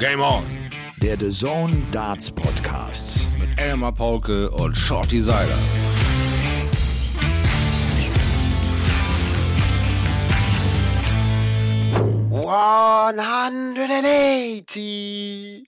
Game On. Der The Zone Darts Podcast. Mit Elmar Paulke und Shorty Seiler. One hundred and eighty.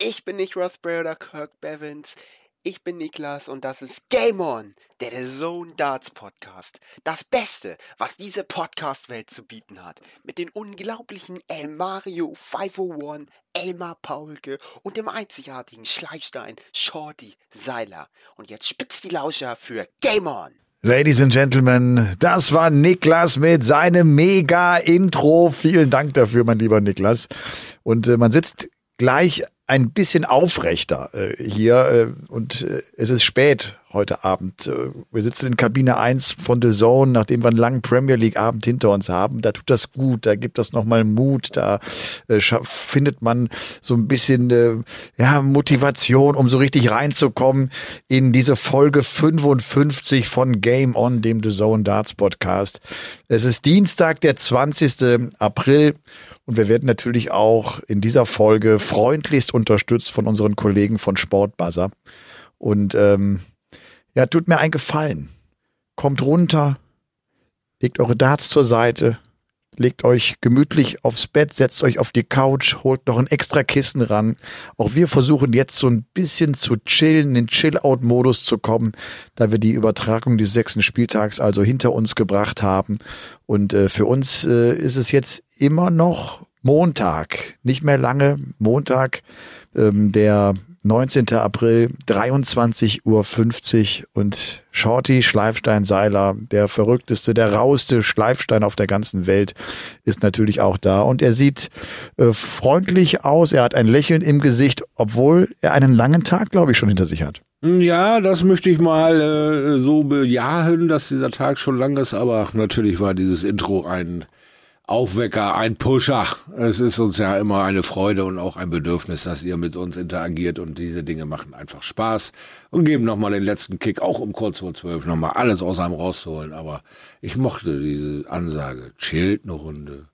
Ich bin nicht Ross Bray oder Kirk Bevins. Ich bin Niklas und das ist Game On, der The Zone Darts Podcast. Das Beste, was diese Podcast-Welt zu bieten hat. Mit den unglaublichen El Mario 501, Elmar Paulke und dem einzigartigen Schleifstein Shorty Seiler. Und jetzt spitzt die Lauscher für Game On. Ladies and Gentlemen, das war Niklas mit seinem Mega-Intro. Vielen Dank dafür, mein lieber Niklas. Und äh, man sitzt gleich ein bisschen aufrechter äh, hier äh, und äh, es ist spät heute Abend. Äh, wir sitzen in Kabine 1 von The Zone, nachdem wir einen langen Premier League Abend hinter uns haben. Da tut das gut, da gibt das nochmal Mut, da äh, findet man so ein bisschen äh, ja, Motivation, um so richtig reinzukommen in diese Folge 55 von Game On, dem The Zone Darts Podcast. Es ist Dienstag, der 20. April. Und wir werden natürlich auch in dieser Folge freundlichst unterstützt von unseren Kollegen von Sportbuzzer. Und ähm, ja, tut mir einen Gefallen. Kommt runter, legt eure Darts zur Seite, legt euch gemütlich aufs Bett, setzt euch auf die Couch, holt noch ein extra Kissen ran. Auch wir versuchen jetzt so ein bisschen zu chillen, in den Chill-Out-Modus zu kommen, da wir die Übertragung des sechsten Spieltags also hinter uns gebracht haben. Und äh, für uns äh, ist es jetzt immer noch Montag, nicht mehr lange, Montag, ähm, der 19. April, 23.50 Uhr und Shorty Schleifstein Seiler, der verrückteste, der rauste Schleifstein auf der ganzen Welt, ist natürlich auch da und er sieht äh, freundlich aus, er hat ein Lächeln im Gesicht, obwohl er einen langen Tag, glaube ich, schon hinter sich hat. Ja, das möchte ich mal äh, so bejahen, dass dieser Tag schon lang ist, aber natürlich war dieses Intro ein Aufwecker, ein Pusher. Es ist uns ja immer eine Freude und auch ein Bedürfnis, dass ihr mit uns interagiert und diese Dinge machen einfach Spaß und geben nochmal den letzten Kick, auch um kurz vor zwölf nochmal alles aus einem rauszuholen. Aber ich mochte diese Ansage. Chillt eine Runde,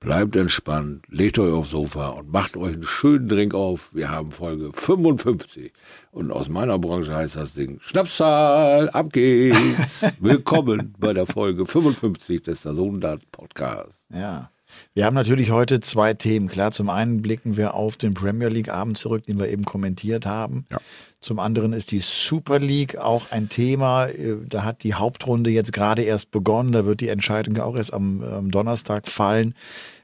Bleibt entspannt, legt euch aufs Sofa und macht euch einen schönen Drink auf. Wir haben Folge 55. Und aus meiner Branche heißt das Ding Schnapszahl, ab geht's. Willkommen bei der Folge 55 des Sasondat Podcasts. Ja. Wir haben natürlich heute zwei Themen. Klar, zum einen blicken wir auf den Premier League Abend zurück, den wir eben kommentiert haben. Ja. Zum anderen ist die Super League auch ein Thema. Da hat die Hauptrunde jetzt gerade erst begonnen. Da wird die Entscheidung auch erst am, am Donnerstag fallen.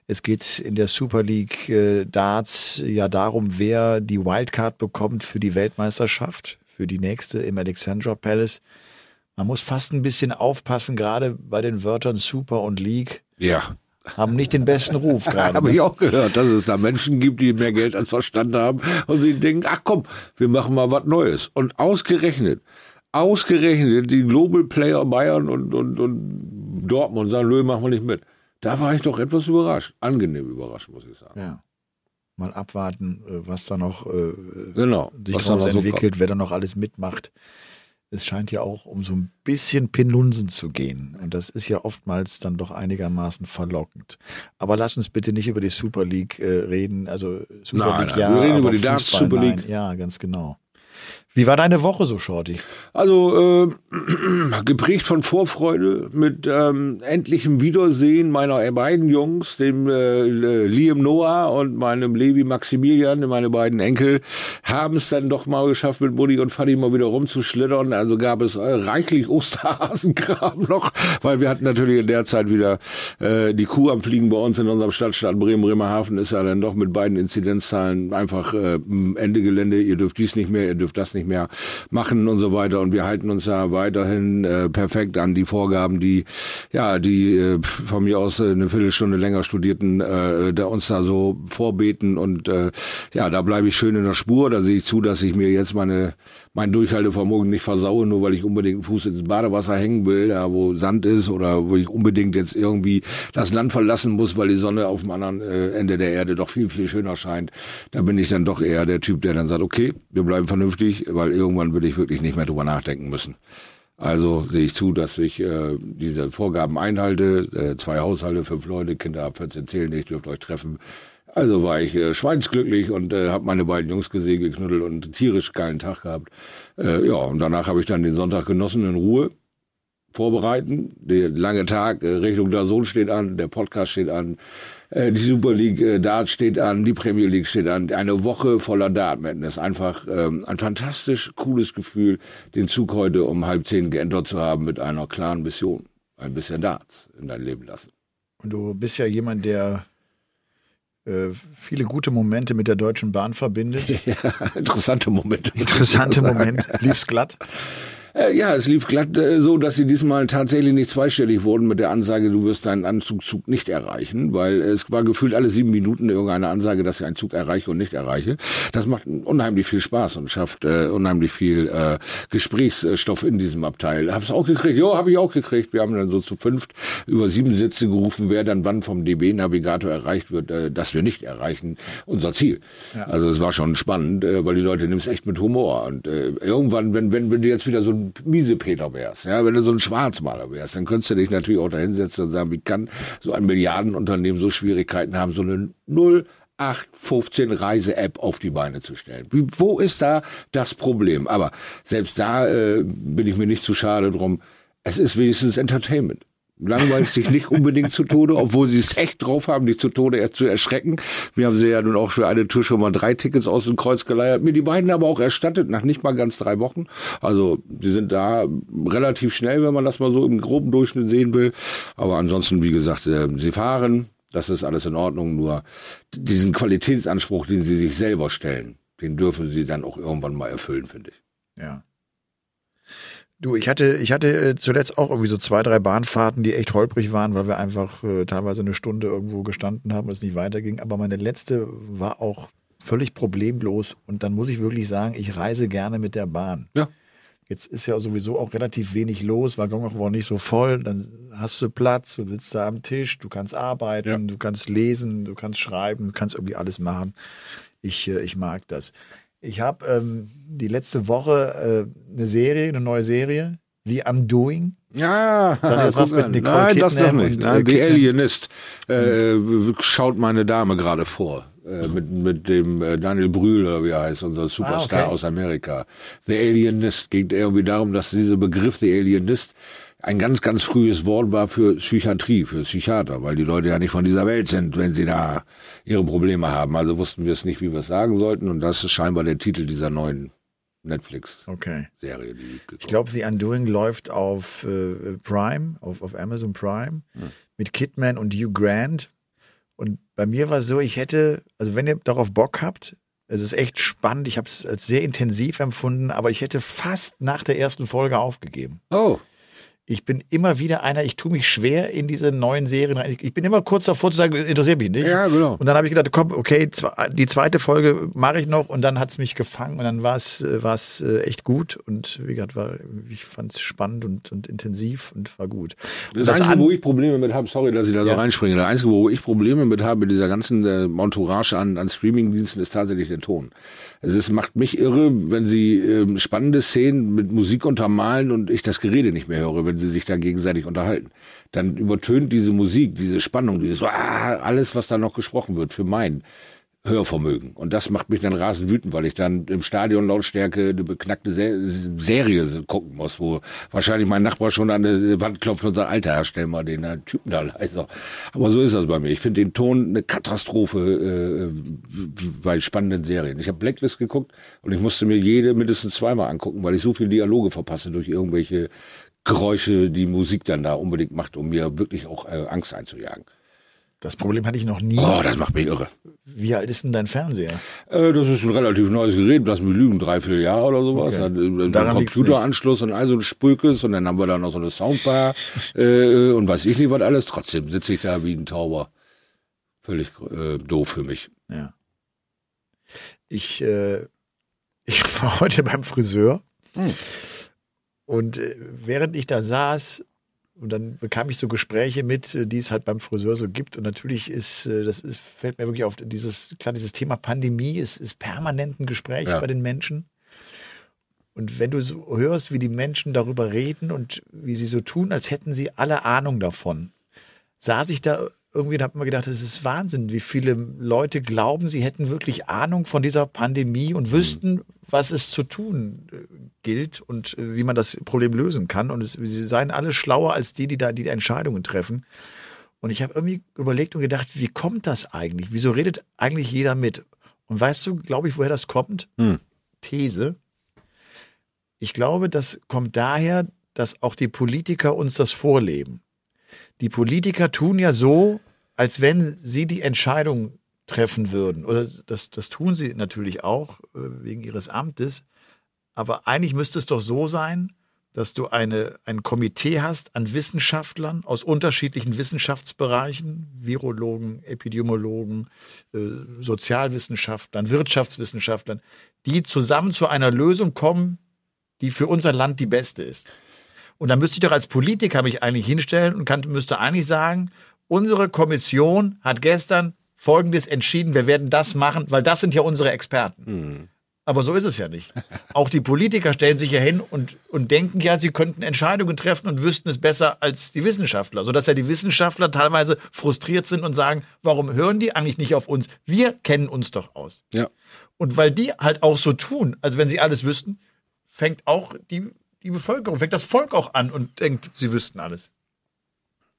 Es geht in der Super League äh, Darts ja darum, wer die Wildcard bekommt für die Weltmeisterschaft, für die nächste im Alexandra Palace. Man muss fast ein bisschen aufpassen, gerade bei den Wörtern Super und League. Ja. Haben nicht den besten Ruf gerade. Habe ich auch gehört, dass es da Menschen gibt, die mehr Geld als Verstand haben und sie denken, ach komm, wir machen mal was Neues. Und ausgerechnet, ausgerechnet die Global Player Bayern und, und, und Dortmund sagen, nö, machen wir nicht mit. Da war ich doch etwas überrascht. Angenehm überrascht, muss ich sagen. Ja. Mal abwarten, äh, was da noch äh, genau, sich daraus entwickelt, so wer da noch alles mitmacht. Es scheint ja auch um so ein bisschen Pinlunsen zu gehen. Und das ist ja oftmals dann doch einigermaßen verlockend. Aber lass uns bitte nicht über die Super League äh, reden. Also Super nein, League nein, ja. Wir reden über die Darts Super League. Nein. Ja, ganz genau. Wie war deine Woche so, Shorty? Also äh, geprägt von Vorfreude mit ähm, endlichem Wiedersehen meiner beiden Jungs, dem äh, Liam Noah und meinem Levi Maximilian, meine beiden Enkel, haben es dann doch mal geschafft, mit Buddy und Fadi mal wieder rumzuschlittern. Also gab es äh, reichlich Osterhasenkram noch, weil wir hatten natürlich in der Zeit wieder äh, die Kuh am Fliegen bei uns in unserem Stadtstaat Bremen. Bremerhaven ist ja dann doch mit beiden Inzidenzzahlen einfach äh, Ende Gelände. Ihr dürft dies nicht mehr, ihr dürft das nicht mehr machen und so weiter. Und wir halten uns da weiterhin äh, perfekt an die Vorgaben, die ja, die äh, von mir aus äh, eine Viertelstunde länger studierten, äh, da uns da so vorbeten. Und äh, ja, da bleibe ich schön in der Spur. Da sehe ich zu, dass ich mir jetzt meine mein Durchhaltevermögen nicht versaue, nur weil ich unbedingt einen Fuß ins Badewasser hängen will, da wo Sand ist oder wo ich unbedingt jetzt irgendwie das Land verlassen muss, weil die Sonne auf dem anderen äh, Ende der Erde doch viel, viel schöner scheint. Da bin ich dann doch eher der Typ, der dann sagt, okay, wir bleiben vernünftig, weil irgendwann will ich wirklich nicht mehr drüber nachdenken müssen. Also sehe ich zu, dass ich äh, diese Vorgaben einhalte. Äh, zwei Haushalte, fünf Leute, Kinder ab 14 zählen nicht, dürft euch treffen Also war ich äh, schweinsglücklich und äh, habe meine beiden Jungs gesehen, geknuddelt und tierisch geilen Tag gehabt. Äh, ja, und danach habe ich dann den Sonntag genossen in Ruhe vorbereiten. Der lange Tag, äh, Richtung Sohn steht an, der Podcast steht an, äh, die Super League äh, Dart steht an, die Premier League steht an. Eine Woche voller Dart Madness. Einfach ähm, ein fantastisch cooles Gefühl, den Zug heute um halb zehn geentert zu haben mit einer klaren Mission. Ein bisschen Darts in dein Leben lassen. Und du bist ja jemand, der viele gute Momente mit der Deutschen Bahn verbindet. Ja, interessante Momente. Interessante Momente. Lief's glatt? Äh, ja, es lief glatt äh, so, dass sie diesmal tatsächlich nicht zweistellig wurden mit der Ansage, du wirst deinen Anzugzug nicht erreichen, weil es war gefühlt alle sieben Minuten irgendeine Ansage, dass ich einen Zug erreiche und nicht erreiche. Das macht unheimlich viel Spaß und schafft äh, unheimlich viel äh, Gesprächsstoff in diesem Abteil. Hab's auch gekriegt, jo, habe ich auch gekriegt. Wir haben dann so zu fünft über sieben Sitze gerufen, wer dann wann vom DB-Navigator erreicht wird, äh, dass wir nicht erreichen, unser Ziel. Ja. Also es war schon spannend, äh, weil die Leute nehmen es echt mit Humor und äh, irgendwann, wenn wenn wenn du jetzt wieder so ein Miesepeter wärst, ja, wenn du so ein Schwarzmaler wärst, dann könntest du dich natürlich auch da hinsetzen und sagen, wie kann so ein Milliardenunternehmen so Schwierigkeiten haben, so eine 0815 Reise-App auf die Beine zu stellen. Wie, wo ist da das Problem? Aber selbst da äh, bin ich mir nicht zu schade drum. Es ist wenigstens Entertainment langweilst dich nicht unbedingt zu Tode, obwohl sie es echt drauf haben, dich zu Tode erst zu erschrecken. Wir haben sie ja nun auch für eine Tour schon mal drei Tickets aus dem Kreuz geleiert, mir die beiden aber auch erstattet nach nicht mal ganz drei Wochen. Also die sind da relativ schnell, wenn man das mal so im groben Durchschnitt sehen will. Aber ansonsten, wie gesagt, äh, sie fahren, das ist alles in Ordnung, nur diesen Qualitätsanspruch, den sie sich selber stellen, den dürfen sie dann auch irgendwann mal erfüllen, finde ich. Ja. Du, ich hatte, ich hatte äh, zuletzt auch irgendwie so zwei, drei Bahnfahrten, die echt holprig waren, weil wir einfach äh, teilweise eine Stunde irgendwo gestanden haben und es nicht weiterging. Aber meine letzte war auch völlig problemlos. Und dann muss ich wirklich sagen, ich reise gerne mit der Bahn. Ja. Jetzt ist ja sowieso auch relativ wenig los, Waggon auch nicht so voll. Dann hast du Platz, du sitzt da am Tisch, du kannst arbeiten, ja. du kannst lesen, du kannst schreiben, du kannst irgendwie alles machen. Ich, äh, ich mag das. Ich habe ähm, die letzte Woche äh, eine Serie, eine neue Serie, The Undoing. Ja, das jetzt was mit Nicole Nein, das doch nicht. Und, äh, The Alienist äh, schaut meine Dame gerade vor. Äh, mit, mit dem äh, Daniel Brühl, wie er heißt, unser Superstar ah, okay. aus Amerika. The Alienist geht irgendwie darum, dass dieser Begriff The Alienist ein ganz, ganz frühes Wort war für Psychiatrie, für Psychiater, weil die Leute ja nicht von dieser Welt sind, wenn sie da ihre Probleme haben. Also wussten wir es nicht, wie wir es sagen sollten. Und das ist scheinbar der Titel dieser neuen Netflix-Serie. Okay. ich glaube, The Undoing läuft auf äh, Prime, auf, auf Amazon Prime, hm. mit Kidman und Hugh Grant. Und bei mir war es so, ich hätte, also wenn ihr darauf Bock habt, es ist echt spannend. Ich habe es als sehr intensiv empfunden, aber ich hätte fast nach der ersten Folge aufgegeben. Oh ich bin immer wieder einer, ich tue mich schwer in diese neuen Serien rein. Ich bin immer kurz davor zu sagen, interessiert mich nicht. Ja, genau. Und dann habe ich gedacht, komm, okay, die zweite Folge mache ich noch und dann hat es mich gefangen und dann war es äh, echt gut und wie gesagt, war, ich fand es spannend und, und intensiv und war gut. das, das Einzige, wo ich Probleme mit habe, sorry, dass ich da so reinspringe, das Einzige, wo ich Probleme mit habe, mit dieser ganzen äh, Entourage an, an Streamingdiensten, ist tatsächlich der Ton. Also es macht mich irre, wenn sie ähm, spannende Szenen mit Musik untermalen und ich das Gerede nicht mehr höre, wenn sie sich da gegenseitig unterhalten. Dann übertönt diese Musik, diese Spannung, dieses ah, alles, was da noch gesprochen wird, für meinen. Hörvermögen. Und das macht mich dann rasend wütend, weil ich dann im Stadion Lautstärke eine beknackte Serie gucken muss, wo wahrscheinlich mein Nachbar schon an der Wand klopft und sagt, Alter, Herr, stell mal den Typen da leiser. Aber so ist das bei mir. Ich finde den Ton eine Katastrophe äh, bei spannenden Serien. Ich habe Blacklist geguckt und ich musste mir jede mindestens zweimal angucken, weil ich so viele Dialoge verpasse durch irgendwelche Geräusche, die Musik dann da unbedingt macht, um mir wirklich auch äh, Angst einzujagen. Das Problem hatte ich noch nie. Oh, das macht mich irre. Wie alt ist denn dein Fernseher? Äh, das ist ein relativ neues Gerät, lass mich lügen, dreiviertel Jahr oder sowas. Okay. Hat, äh, Daran Computeranschluss und all so ein Spülkes und dann haben wir da noch so eine Soundbar äh, und weiß ich nicht was alles. Trotzdem sitze ich da wie ein Tauber. Völlig äh, doof für mich. Ja. Ich, äh, ich war heute beim Friseur hm. und äh, während ich da saß, und dann bekam ich so Gespräche mit, äh, die es halt beim Friseur so gibt. Und natürlich ist, äh, das ist, fällt mir wirklich auf, dieses, klar, dieses Thema Pandemie ist, ist permanent ein Gespräch ja. bei den Menschen. Und wenn du so hörst, wie die Menschen darüber reden und wie sie so tun, als hätten sie alle Ahnung davon, saß ich da irgendwie habe ich mir gedacht, es ist Wahnsinn, wie viele Leute glauben, sie hätten wirklich Ahnung von dieser Pandemie und wüssten, was es zu tun äh, gilt und äh, wie man das Problem lösen kann. Und es, sie seien alle schlauer als die, die da die Entscheidungen treffen. Und ich habe irgendwie überlegt und gedacht, wie kommt das eigentlich? Wieso redet eigentlich jeder mit? Und weißt du, glaube ich, woher das kommt? Hm. These. Ich glaube, das kommt daher, dass auch die Politiker uns das vorleben. Die Politiker tun ja so, als wenn sie die Entscheidung treffen würden. Oder das, das tun sie natürlich auch äh, wegen ihres Amtes. Aber eigentlich müsste es doch so sein, dass du eine, ein Komitee hast an Wissenschaftlern aus unterschiedlichen Wissenschaftsbereichen, Virologen, Epidemiologen, äh, Sozialwissenschaftlern, Wirtschaftswissenschaftlern, die zusammen zu einer Lösung kommen, die für unser Land die beste ist. Und dann müsste ich doch als Politiker mich eigentlich hinstellen und kann, müsste eigentlich sagen, unsere Kommission hat gestern Folgendes entschieden, wir werden das machen, weil das sind ja unsere Experten. Aber so ist es ja nicht. Auch die Politiker stellen sich ja hin und, und denken ja, sie könnten Entscheidungen treffen und wüssten es besser als die Wissenschaftler. Sodass ja die Wissenschaftler teilweise frustriert sind und sagen, warum hören die eigentlich nicht auf uns? Wir kennen uns doch aus. Ja. Und weil die halt auch so tun, als wenn sie alles wüssten, fängt auch die, die Bevölkerung, fängt das Volk auch an und denkt, sie wüssten alles.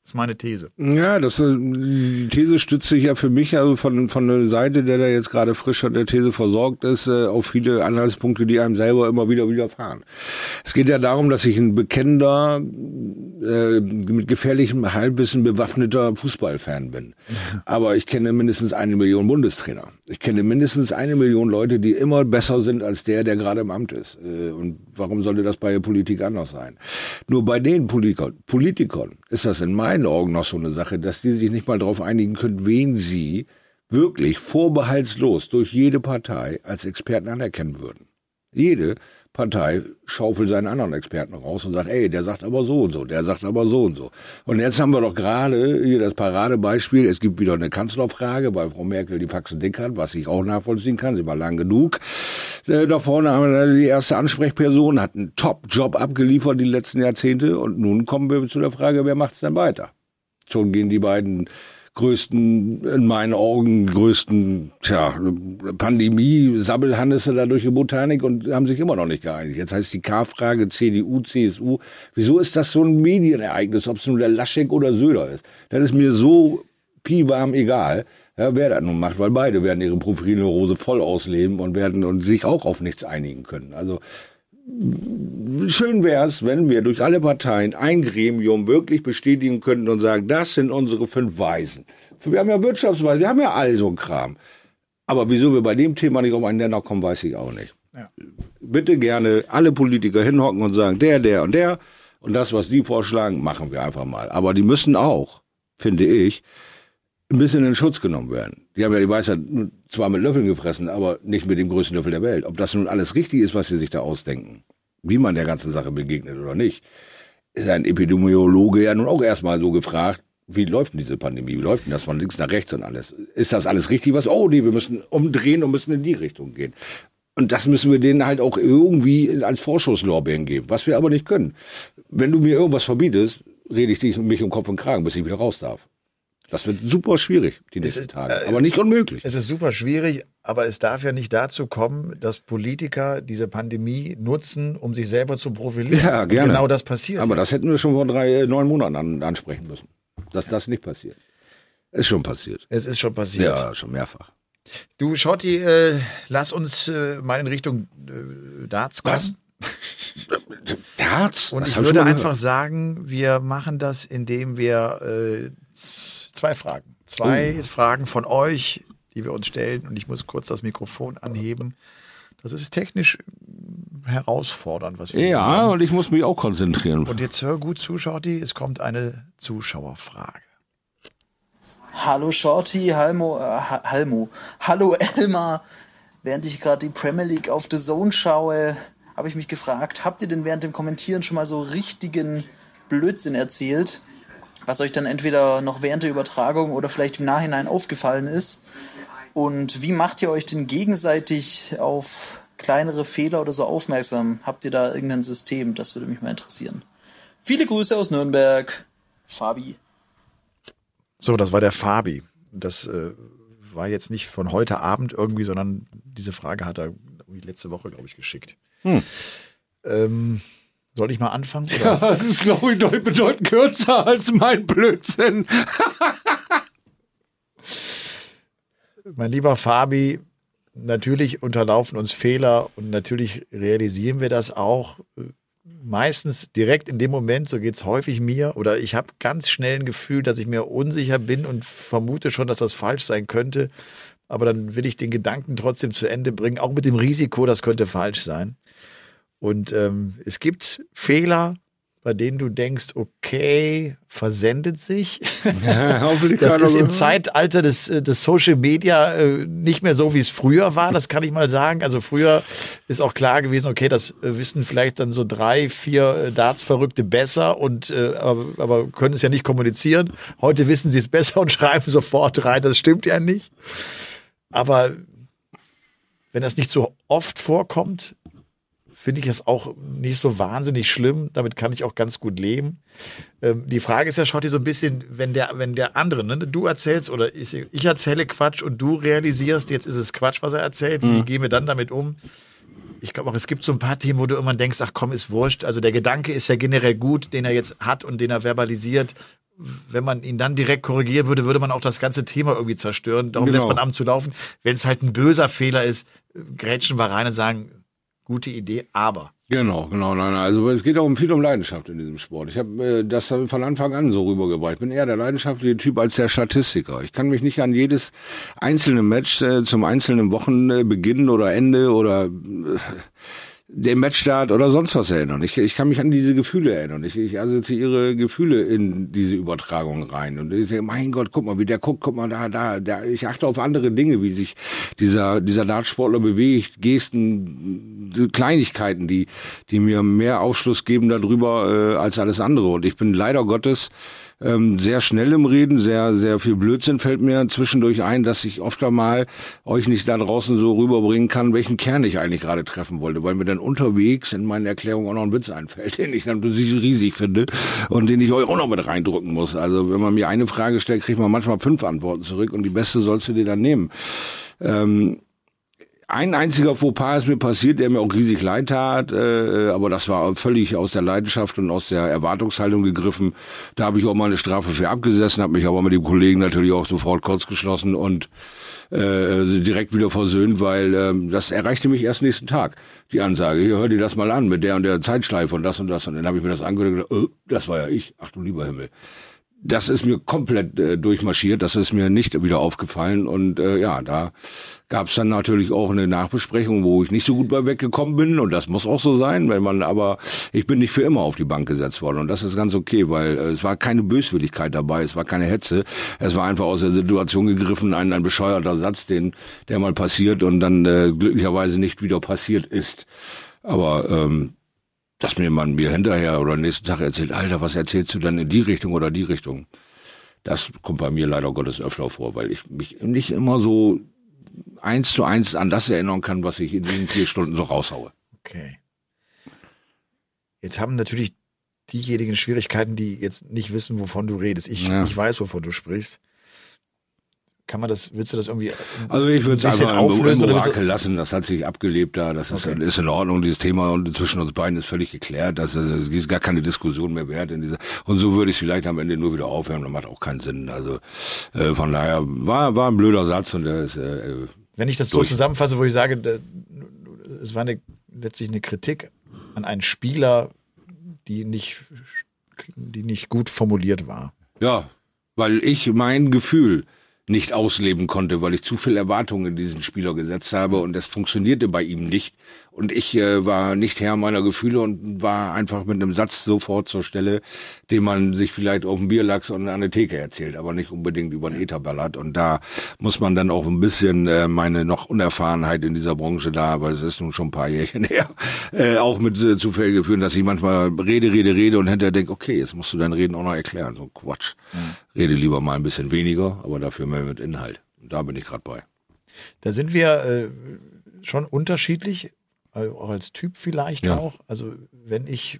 Das ist meine These. Ja, das, äh, die These stützt sich ja für mich also von, von der Seite, der da jetzt gerade frisch von der These versorgt ist, äh, auf viele Anhaltspunkte, die einem selber immer wieder widerfahren. Es geht ja darum, dass ich ein bekennender, äh, mit gefährlichem Halbwissen bewaffneter Fußballfan bin. Aber ich kenne mindestens eine Million Bundestrainer. Ich kenne mindestens eine Million Leute, die immer besser sind als der, der gerade im Amt ist. Äh, Und warum sollte das bei der Politik anders sein? Nur bei den Politikern, Politikern ist das in meinen Augen noch so eine Sache, dass die sich nicht mal darauf einigen können, wen sie wirklich vorbehaltslos durch jede Partei als Experten anerkennen würden. Jede Partei schaufelt seinen anderen Experten raus und sagt, ey, der sagt aber so und so, der sagt aber so und so. Und jetzt haben wir doch gerade hier das Paradebeispiel, es gibt wieder eine Kanzlerfrage, weil Frau Merkel die Faxen dick hat, was ich auch nachvollziehen kann, sie war lang genug. Äh, Da vorne haben wir die erste Ansprechperson, hat einen Top-Job abgeliefert die letzten Jahrzehnte und nun kommen wir zu der Frage, wer macht's denn weiter? Schon gehen die beiden größten, in meinen Augen größten, tja, Pandemie-Sabbelhannisse da durch die Botanik und haben sich immer noch nicht geeinigt. Jetzt heißt die K-Frage CDU, CSU. Wieso ist das so ein Medienereignis, ob es nun der Laschek oder Söder ist? Das ist mir so piwarm egal, ja, wer das nun macht, weil beide werden ihre Profilneurose voll ausleben und werden und sich auch auf nichts einigen können. Also schön wäre es, wenn wir durch alle Parteien ein Gremium wirklich bestätigen könnten und sagen, das sind unsere fünf Weisen. Wir haben ja Wirtschaftsweisen, wir haben ja all so ein Kram. Aber wieso wir bei dem Thema nicht auf einen Nenner kommen, weiß ich auch nicht. Ja. Bitte gerne alle Politiker hinhocken und sagen, der, der und der und das, was die vorschlagen, machen wir einfach mal. Aber die müssen auch, finde ich, ein bisschen in Schutz genommen werden. Die haben ja die Weisheit zwar mit Löffeln gefressen, aber nicht mit dem größten Löffel der Welt. Ob das nun alles richtig ist, was sie sich da ausdenken, wie man der ganzen Sache begegnet oder nicht, ist ein Epidemiologe ja nun auch erstmal so gefragt, wie läuft denn diese Pandemie? Wie läuft denn das von links nach rechts und alles? Ist das alles richtig was? Oh nee, wir müssen umdrehen und müssen in die Richtung gehen. Und das müssen wir denen halt auch irgendwie als Vorschusslorbeeren geben, was wir aber nicht können. Wenn du mir irgendwas verbietest, rede ich dich mich um Kopf und Kragen, bis ich wieder raus darf. Das wird super schwierig die nächsten ist, Tage, äh, aber nicht unmöglich. Es ist super schwierig, aber es darf ja nicht dazu kommen, dass Politiker diese Pandemie nutzen, um sich selber zu profilieren. Ja, Und gerne. genau das passiert. Aber ja. das hätten wir schon vor drei, äh, neun Monaten an, ansprechen müssen. Dass das nicht passiert. Ist schon passiert. es ist schon passiert. Ja, schon mehrfach. Du, Schotti, äh, lass uns äh, mal in Richtung äh, Darts kommen. Was? Herz? Und Das ich würde einfach sagen, wir machen das, indem wir äh, zwei Fragen, zwei Oh. Fragen von euch, die wir uns stellen. Und ich muss kurz das Mikrofon anheben. Das ist technisch äh, herausfordernd, was wir Ja, machen. und ich muss mich auch konzentrieren. Und jetzt hör gut zu, Schotti, es kommt eine Zuschauerfrage. Hallo Shorty, Halmo, äh, Ha- Halmo. Hallo Elmar. Während ich gerade die Premier League auf The Zone schaue, habe ich mich gefragt, habt ihr denn während dem Kommentieren schon mal so richtigen Blödsinn erzählt, was euch dann entweder noch während der Übertragung oder vielleicht im Nachhinein aufgefallen ist? Und wie macht ihr euch denn gegenseitig auf kleinere Fehler oder so aufmerksam? Habt ihr da irgendein System? Das würde mich mal interessieren. Viele Grüße aus Nürnberg. Fabi. So, das war der Fabi. Das äh, war jetzt nicht von heute Abend irgendwie, sondern diese Frage hat er letzte Woche, glaube ich, geschickt. Hm. Ähm, soll ich mal anfangen? Oder? Ja, das ist, glaube ich, bedeutend kürzer als mein Blödsinn. mein lieber Fabi, natürlich unterlaufen uns Fehler und natürlich realisieren wir das auch. Meistens direkt in dem Moment, so geht es häufig mir, oder ich habe ganz schnell ein Gefühl, dass ich mir unsicher bin und vermute schon, dass das falsch sein könnte. Aber dann will ich den Gedanken trotzdem zu Ende bringen, auch mit dem Risiko, das könnte falsch sein. Und ähm, es gibt Fehler, bei denen du denkst, okay, versendet sich. Ja, das ist im Zeitalter des, äh, des Social Media äh, nicht mehr so, wie es früher war, das kann ich mal sagen. Also früher ist auch klar gewesen, okay, das äh, wissen vielleicht dann so drei, vier Darts-Verrückte besser und äh, aber, aber können es ja nicht kommunizieren. Heute wissen sie es besser und schreiben sofort rein. Das stimmt ja nicht. Aber wenn das nicht so oft vorkommt, finde ich es auch nicht so wahnsinnig schlimm. Damit kann ich auch ganz gut leben. Ähm, die Frage ist ja, Schotti, so ein bisschen, wenn der, wenn der andere, ne, du erzählst oder ich, ich erzähle Quatsch und du realisierst, jetzt ist es Quatsch, was er erzählt. Wie mhm. gehen wir dann damit um? Ich glaube auch, es gibt so ein paar Themen, wo du immer denkst, ach komm, ist wurscht. Also der Gedanke ist ja generell gut, den er jetzt hat und den er verbalisiert wenn man ihn dann direkt korrigieren würde, würde man auch das ganze Thema irgendwie zerstören. Darum genau. lässt man am zu laufen. Wenn es halt ein böser Fehler ist, grätschen wir rein und sagen, gute Idee, aber. Genau, genau, nein, nein. Also es geht auch um viel um Leidenschaft in diesem Sport. Ich habe äh, das von Anfang an so rübergebracht. Ich bin eher der leidenschaftliche Typ als der Statistiker. Ich kann mich nicht an jedes einzelne Match äh, zum einzelnen Wochenbeginn oder Ende oder äh, den Matchstart oder sonst was erinnern. Ich, ich kann mich an diese Gefühle erinnern. Ich, ich assoziiere Gefühle in diese Übertragung rein. Und ich denke, mein Gott, guck mal, wie der guckt, guck mal da, da, da. Ich achte auf andere Dinge, wie sich dieser, dieser Dartsportler bewegt, Gesten, Kleinigkeiten, die, die mir mehr Aufschluss geben darüber äh, als alles andere. Und ich bin leider Gottes ähm, sehr schnell im Reden, sehr, sehr viel Blödsinn fällt mir zwischendurch ein, dass ich oft einmal euch nicht da draußen so rüberbringen kann, welchen Kern ich eigentlich gerade treffen wollte, weil mir dann unterwegs in meinen Erklärungen auch noch ein Witz einfällt, den ich dann riesig finde und den ich euch auch noch mit reindrücken muss. Also wenn man mir eine Frage stellt, kriegt man manchmal fünf Antworten zurück und die beste sollst du dir dann nehmen. Ähm, ein einziger Fauxpas ist mir passiert, der mir auch riesig leid tat, äh, aber das war völlig aus der Leidenschaft und aus der Erwartungshaltung gegriffen. Da habe ich auch mal eine Strafe für abgesessen, habe mich aber mit dem Kollegen natürlich auch sofort kurz geschlossen und äh, direkt wieder versöhnt, weil äh, das erreichte mich erst nächsten Tag, die Ansage. Hier, hör dir das mal an mit der und der Zeitschleife und das und das. Und dann habe ich mir das angehört und gedacht, oh, das war ja ich. Ach du lieber Himmel das ist mir komplett äh, durchmarschiert, das ist mir nicht wieder aufgefallen und äh, ja, da gab es dann natürlich auch eine Nachbesprechung, wo ich nicht so gut bei weggekommen bin und das muss auch so sein, wenn man aber ich bin nicht für immer auf die Bank gesetzt worden und das ist ganz okay, weil äh, es war keine Böswilligkeit dabei, es war keine Hetze, es war einfach aus der Situation gegriffen, ein, ein bescheuerter Satz, den der mal passiert und dann äh, glücklicherweise nicht wieder passiert ist. Aber ähm, dass mir man mir hinterher oder nächsten Tag erzählt, Alter, was erzählst du dann in die Richtung oder die Richtung? Das kommt bei mir leider Gottes öfter vor, weil ich mich nicht immer so eins zu eins an das erinnern kann, was ich in diesen vier Stunden so raushaue. Okay. Jetzt haben natürlich diejenigen Schwierigkeiten, die jetzt nicht wissen, wovon du redest. Ich, ja. ich weiß, wovon du sprichst. Kann man das, willst du das irgendwie? Also ich würde es einfach auflösen, im Orakel lassen, das hat sich abgelebt da, das ist, okay. ist in Ordnung, dieses Thema und zwischen uns beiden ist völlig geklärt, das ist gar keine Diskussion mehr wert in dieser, und so würde ich es vielleicht am Ende nur wieder aufhören, das macht auch keinen Sinn, also äh, von daher war, war ein blöder Satz und der ist, äh, Wenn ich das durch. so zusammenfasse, wo ich sage, es war eine, letztlich eine Kritik an einen Spieler, die nicht, die nicht gut formuliert war. Ja, weil ich mein Gefühl, nicht ausleben konnte, weil ich zu viel Erwartungen in diesen Spieler gesetzt habe und das funktionierte bei ihm nicht. Und ich äh, war nicht Herr meiner Gefühle und war einfach mit einem Satz sofort zur Stelle, den man sich vielleicht auf dem Bierlachs und an der Theke erzählt, aber nicht unbedingt über ein Ether-Ballett. Und da muss man dann auch ein bisschen äh, meine noch Unerfahrenheit in dieser Branche da, weil es ist nun schon ein paar Jährchen her, äh, auch mit äh, Zufällen geführt, dass ich manchmal rede, rede, rede und hinterher denke, okay, jetzt musst du dein Reden auch noch erklären. So Quatsch. Mhm. Rede lieber mal ein bisschen weniger, aber dafür mehr mit Inhalt. Und da bin ich gerade bei. Da sind wir äh, schon unterschiedlich auch als Typ vielleicht ja. auch. Also wenn ich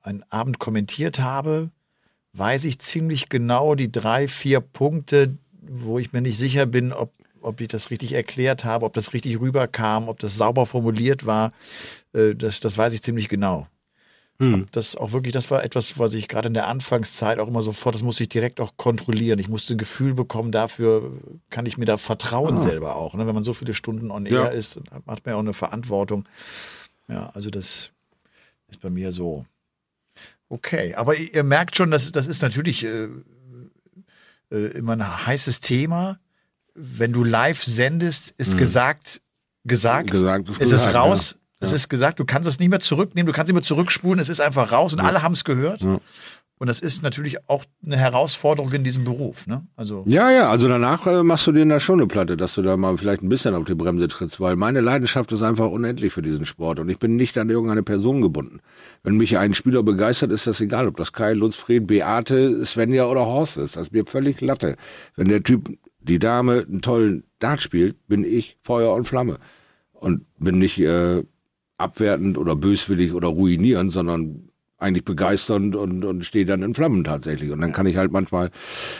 einen Abend kommentiert habe, weiß ich ziemlich genau die drei, vier Punkte, wo ich mir nicht sicher bin, ob, ob ich das richtig erklärt habe, ob das richtig rüberkam, ob das sauber formuliert war. Äh, das, das weiß ich ziemlich genau. Hm. Das auch wirklich, das war etwas, was ich gerade in der Anfangszeit auch immer sofort, das musste ich direkt auch kontrollieren. Ich musste ein Gefühl bekommen, dafür kann ich mir da vertrauen ah. selber auch. Ne? Wenn man so viele Stunden on air ja. ist, hat man ja auch eine Verantwortung. Ja, also das ist bei mir so. Okay, aber ihr merkt schon, das, das ist natürlich äh, äh, immer ein heißes Thema. Wenn du live sendest, ist hm. gesagt, gesagt, gesagt ist, ist gesagt, es raus. Ja. Es ja. ist gesagt, du kannst es nicht mehr zurücknehmen, du kannst nicht mehr zurückspulen, es ist einfach raus und ja. alle haben es gehört. Ja. Und das ist natürlich auch eine Herausforderung in diesem Beruf. Ne? Also ja, ja, also danach äh, machst du dir da schon eine Platte, dass du da mal vielleicht ein bisschen auf die Bremse trittst, weil meine Leidenschaft ist einfach unendlich für diesen Sport und ich bin nicht an irgendeine Person gebunden. Wenn mich ein Spieler begeistert, ist das egal, ob das Kai, Lutz, Fred, Beate, Svenja oder Horst ist. Das ist mir völlig Latte. Wenn der Typ, die Dame, einen tollen Dart spielt, bin ich Feuer und Flamme und bin nicht äh, abwertend oder böswillig oder ruinierend, sondern eigentlich begeisternd und, und stehe dann in Flammen tatsächlich. Und dann kann ich halt manchmal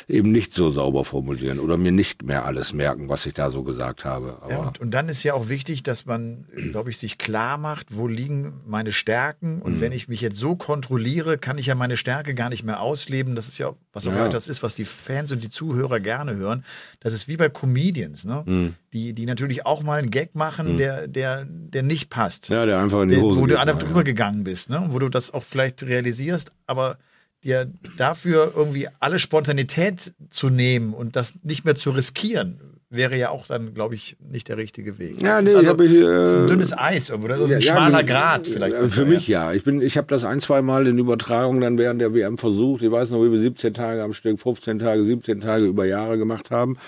eben nicht so sauber formulieren oder mir nicht mehr alles merken, was ich da so gesagt habe. Ja, und, und, dann ist ja auch wichtig, dass man, glaube ich, sich klar macht, wo liegen meine Stärken. Und mhm. wenn ich mich jetzt so kontrolliere, kann ich ja meine Stärke gar nicht mehr ausleben. Das ist ja, was auch ja. das ist, was die Fans und die Zuhörer gerne hören. Das ist wie bei Comedians, ne? Mhm. Die, die natürlich auch mal einen Gag machen, mhm. der, der, der nicht passt. Ja, der einfach in die Hose der, Wo du einfach drüber ja. gegangen bist, ne? Wo du das auch vielleicht realisierst, aber dir dafür irgendwie alle Spontanität zu nehmen und das nicht mehr zu riskieren, wäre ja auch dann, glaube ich, nicht der richtige Weg. Ja, nee, also, ich, äh, ist ein dünnes Eis irgendwo, oder? So ein ja, schmaler ja, Grad vielleicht. Äh, für mich ja. Ich bin, ich habe das ein, zwei Mal in Übertragung dann während der WM versucht. Ich weiß noch, wie wir 17 Tage am Stück, 15 Tage, 17 Tage über Jahre gemacht haben.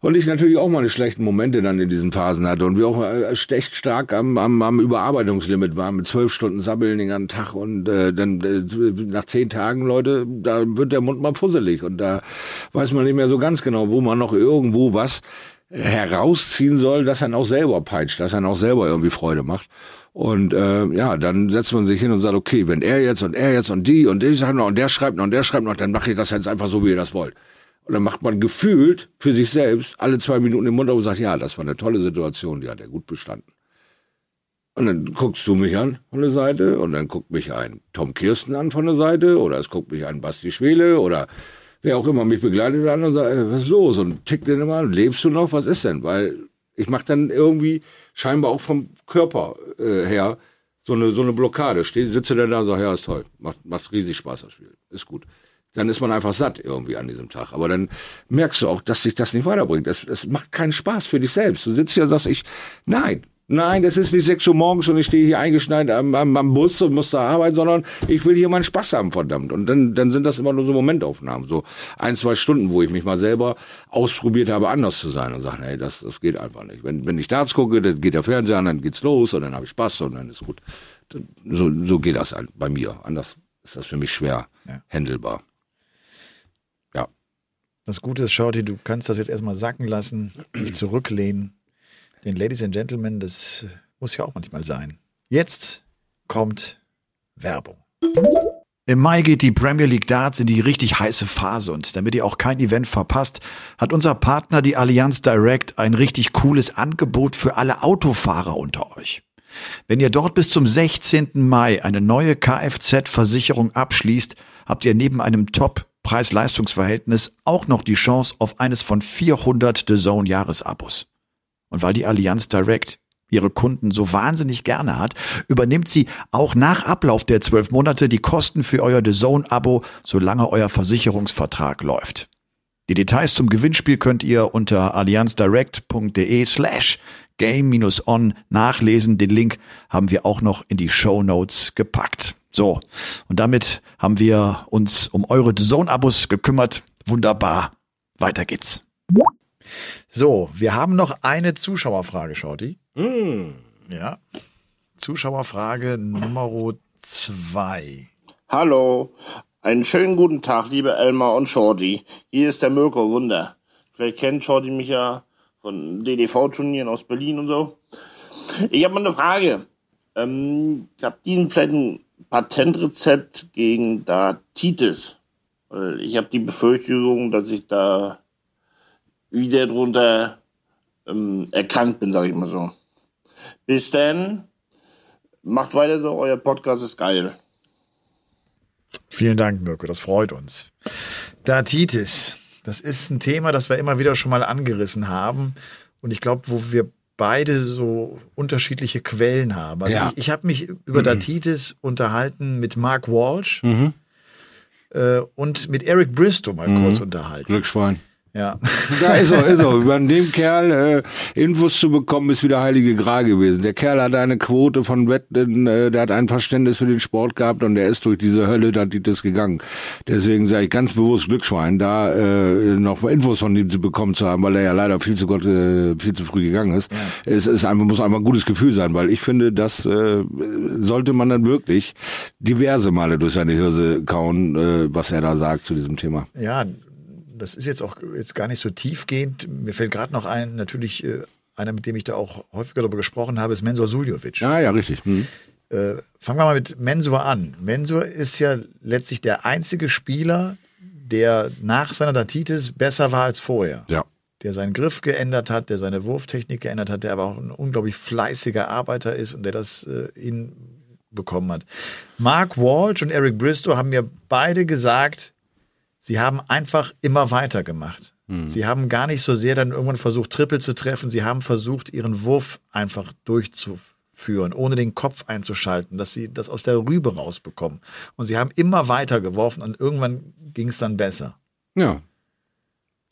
Und ich natürlich auch meine schlechten Momente dann in diesen Phasen hatte und wir auch äh, echt stark am, am, am Überarbeitungslimit waren mit zwölf Stunden Sabbeln den ganzen Tag und äh, dann äh, nach zehn Tagen, Leute, da wird der Mund mal fusselig und da weiß man nicht mehr so ganz genau, wo man noch irgendwo was herausziehen soll, dass er auch selber peitscht, dass er auch selber irgendwie Freude macht. Und äh, ja, dann setzt man sich hin und sagt, okay, wenn er jetzt und er jetzt und die und die sagt noch und der schreibt noch und der schreibt noch, dann mache ich das jetzt einfach so, wie ihr das wollt. Und dann macht man gefühlt für sich selbst alle zwei Minuten den Mund auf und sagt, ja, das war eine tolle Situation, die hat er gut bestanden. Und dann guckst du mich an von der Seite und dann guckt mich ein Tom Kirsten an von der Seite oder es guckt mich ein Basti Schwele oder wer auch immer mich begleitet an und sagt, was ist los? Und tickt den immer an, lebst du noch? Was ist denn? Weil ich mache dann irgendwie scheinbar auch vom Körper äh, her so eine, so eine Blockade. Steh, sitze dann da und sage, ja, ist toll, macht, macht riesig Spaß das Spiel, ist gut dann ist man einfach satt irgendwie an diesem Tag. Aber dann merkst du auch, dass sich das nicht weiterbringt. Es, es macht keinen Spaß für dich selbst. Du sitzt hier und sagst, ich, nein, nein, das ist nicht sechs Uhr morgens und ich stehe hier eingeschneit am, am, am Bus und muss da arbeiten, sondern ich will hier meinen Spaß haben, verdammt. Und dann, dann sind das immer nur so Momentaufnahmen, so ein, zwei Stunden, wo ich mich mal selber ausprobiert habe, anders zu sein und sage, nee, das, das geht einfach nicht. Wenn, wenn ich Darts gucke, dann geht der Fernseher an, dann geht's los und dann habe ich Spaß und dann ist gut. So, so geht das bei mir. Anders ist das für mich schwer ja. handelbar. Das Gute ist, Shorty, du kannst das jetzt erstmal sacken lassen, dich zurücklehnen. Den Ladies and Gentlemen, das muss ja auch manchmal sein. Jetzt kommt Werbung. Im Mai geht die Premier League Darts in die richtig heiße Phase und damit ihr auch kein Event verpasst, hat unser Partner die Allianz Direct ein richtig cooles Angebot für alle Autofahrer unter euch. Wenn ihr dort bis zum 16. Mai eine neue Kfz-Versicherung abschließt, habt ihr neben einem Top Preis-Leistungs-Verhältnis auch noch die Chance auf eines von 400 The Zone Jahresabos. Und weil die Allianz Direct ihre Kunden so wahnsinnig gerne hat, übernimmt sie auch nach Ablauf der zwölf Monate die Kosten für euer The Zone Abo, solange euer Versicherungsvertrag läuft. Die Details zum Gewinnspiel könnt ihr unter allianzdirect.de slash game-on nachlesen. Den Link haben wir auch noch in die Show Notes gepackt. So, und damit haben wir uns um eure Zone-Abos gekümmert. Wunderbar. Weiter geht's. So, wir haben noch eine Zuschauerfrage, Shorty. Mm. Ja. Zuschauerfrage Nummer zwei. Hallo, einen schönen guten Tag, liebe Elmar und Shorty. Hier ist der Mirko Wunder. Vielleicht kennt Shorty mich ja von DDV-Turnieren aus Berlin und so. Ich habe mal eine Frage. Ähm, habt ihr vielleicht Patentrezept gegen Dartitis. Weil ich habe die Befürchtung, dass ich da wieder drunter ähm, erkrankt bin, sag ich mal so. Bis dann. Macht weiter so, euer Podcast ist geil. Vielen Dank, Mirko, das freut uns. Datitis, das ist ein Thema, das wir immer wieder schon mal angerissen haben. Und ich glaube, wo wir beide so unterschiedliche Quellen haben. Also Ja. ich, ich habe mich über Datitis unterhalten mit Mark Walsh äh, und mit Eric Bristow mal kurz unterhalten. Glücksschwein. Ja. Da ist er, ist er. Über dem Kerl äh, Infos zu bekommen, ist wie der heilige Gral gewesen. Der Kerl hat eine Quote von Wetten, äh, der hat ein Verständnis für den Sport gehabt und der ist durch diese Hölle da das gegangen. Deswegen sage ich ganz bewusst Glücksschwein, da äh, noch Infos von ihm zu bekommen zu haben, weil er ja leider viel zu Gott, äh, viel zu früh gegangen ist. Es ist einfach, muss einfach ein gutes Gefühl sein, weil ich finde, das äh, sollte man dann wirklich diverse Male durch seine Hirse kauen, äh, was er da sagt zu diesem Thema. ja, das ist jetzt auch jetzt gar nicht so tiefgehend. Mir fällt gerade noch ein, natürlich äh, einer, mit dem ich da auch häufiger darüber gesprochen habe, ist Mensur Suljovic. Ja, ja, richtig. Hm. Äh, fangen wir mal mit Mensur an. Mensur ist ja letztlich der einzige Spieler, der nach seiner Datitis besser war als vorher. Ja. Der seinen Griff geändert hat, der seine Wurftechnik geändert hat, der aber auch ein unglaublich fleißiger Arbeiter ist und der das äh, hinbekommen hat. Mark Walsh und Eric Bristow haben mir beide gesagt, sie haben einfach immer weitergemacht. Sie haben gar nicht so sehr dann irgendwann versucht, Triple zu treffen. Sie haben versucht, ihren Wurf einfach durchzuführen, ohne den Kopf einzuschalten, dass sie das aus der Rübe rausbekommen. Und sie haben immer weiter geworfen und irgendwann ging es dann besser. Ja.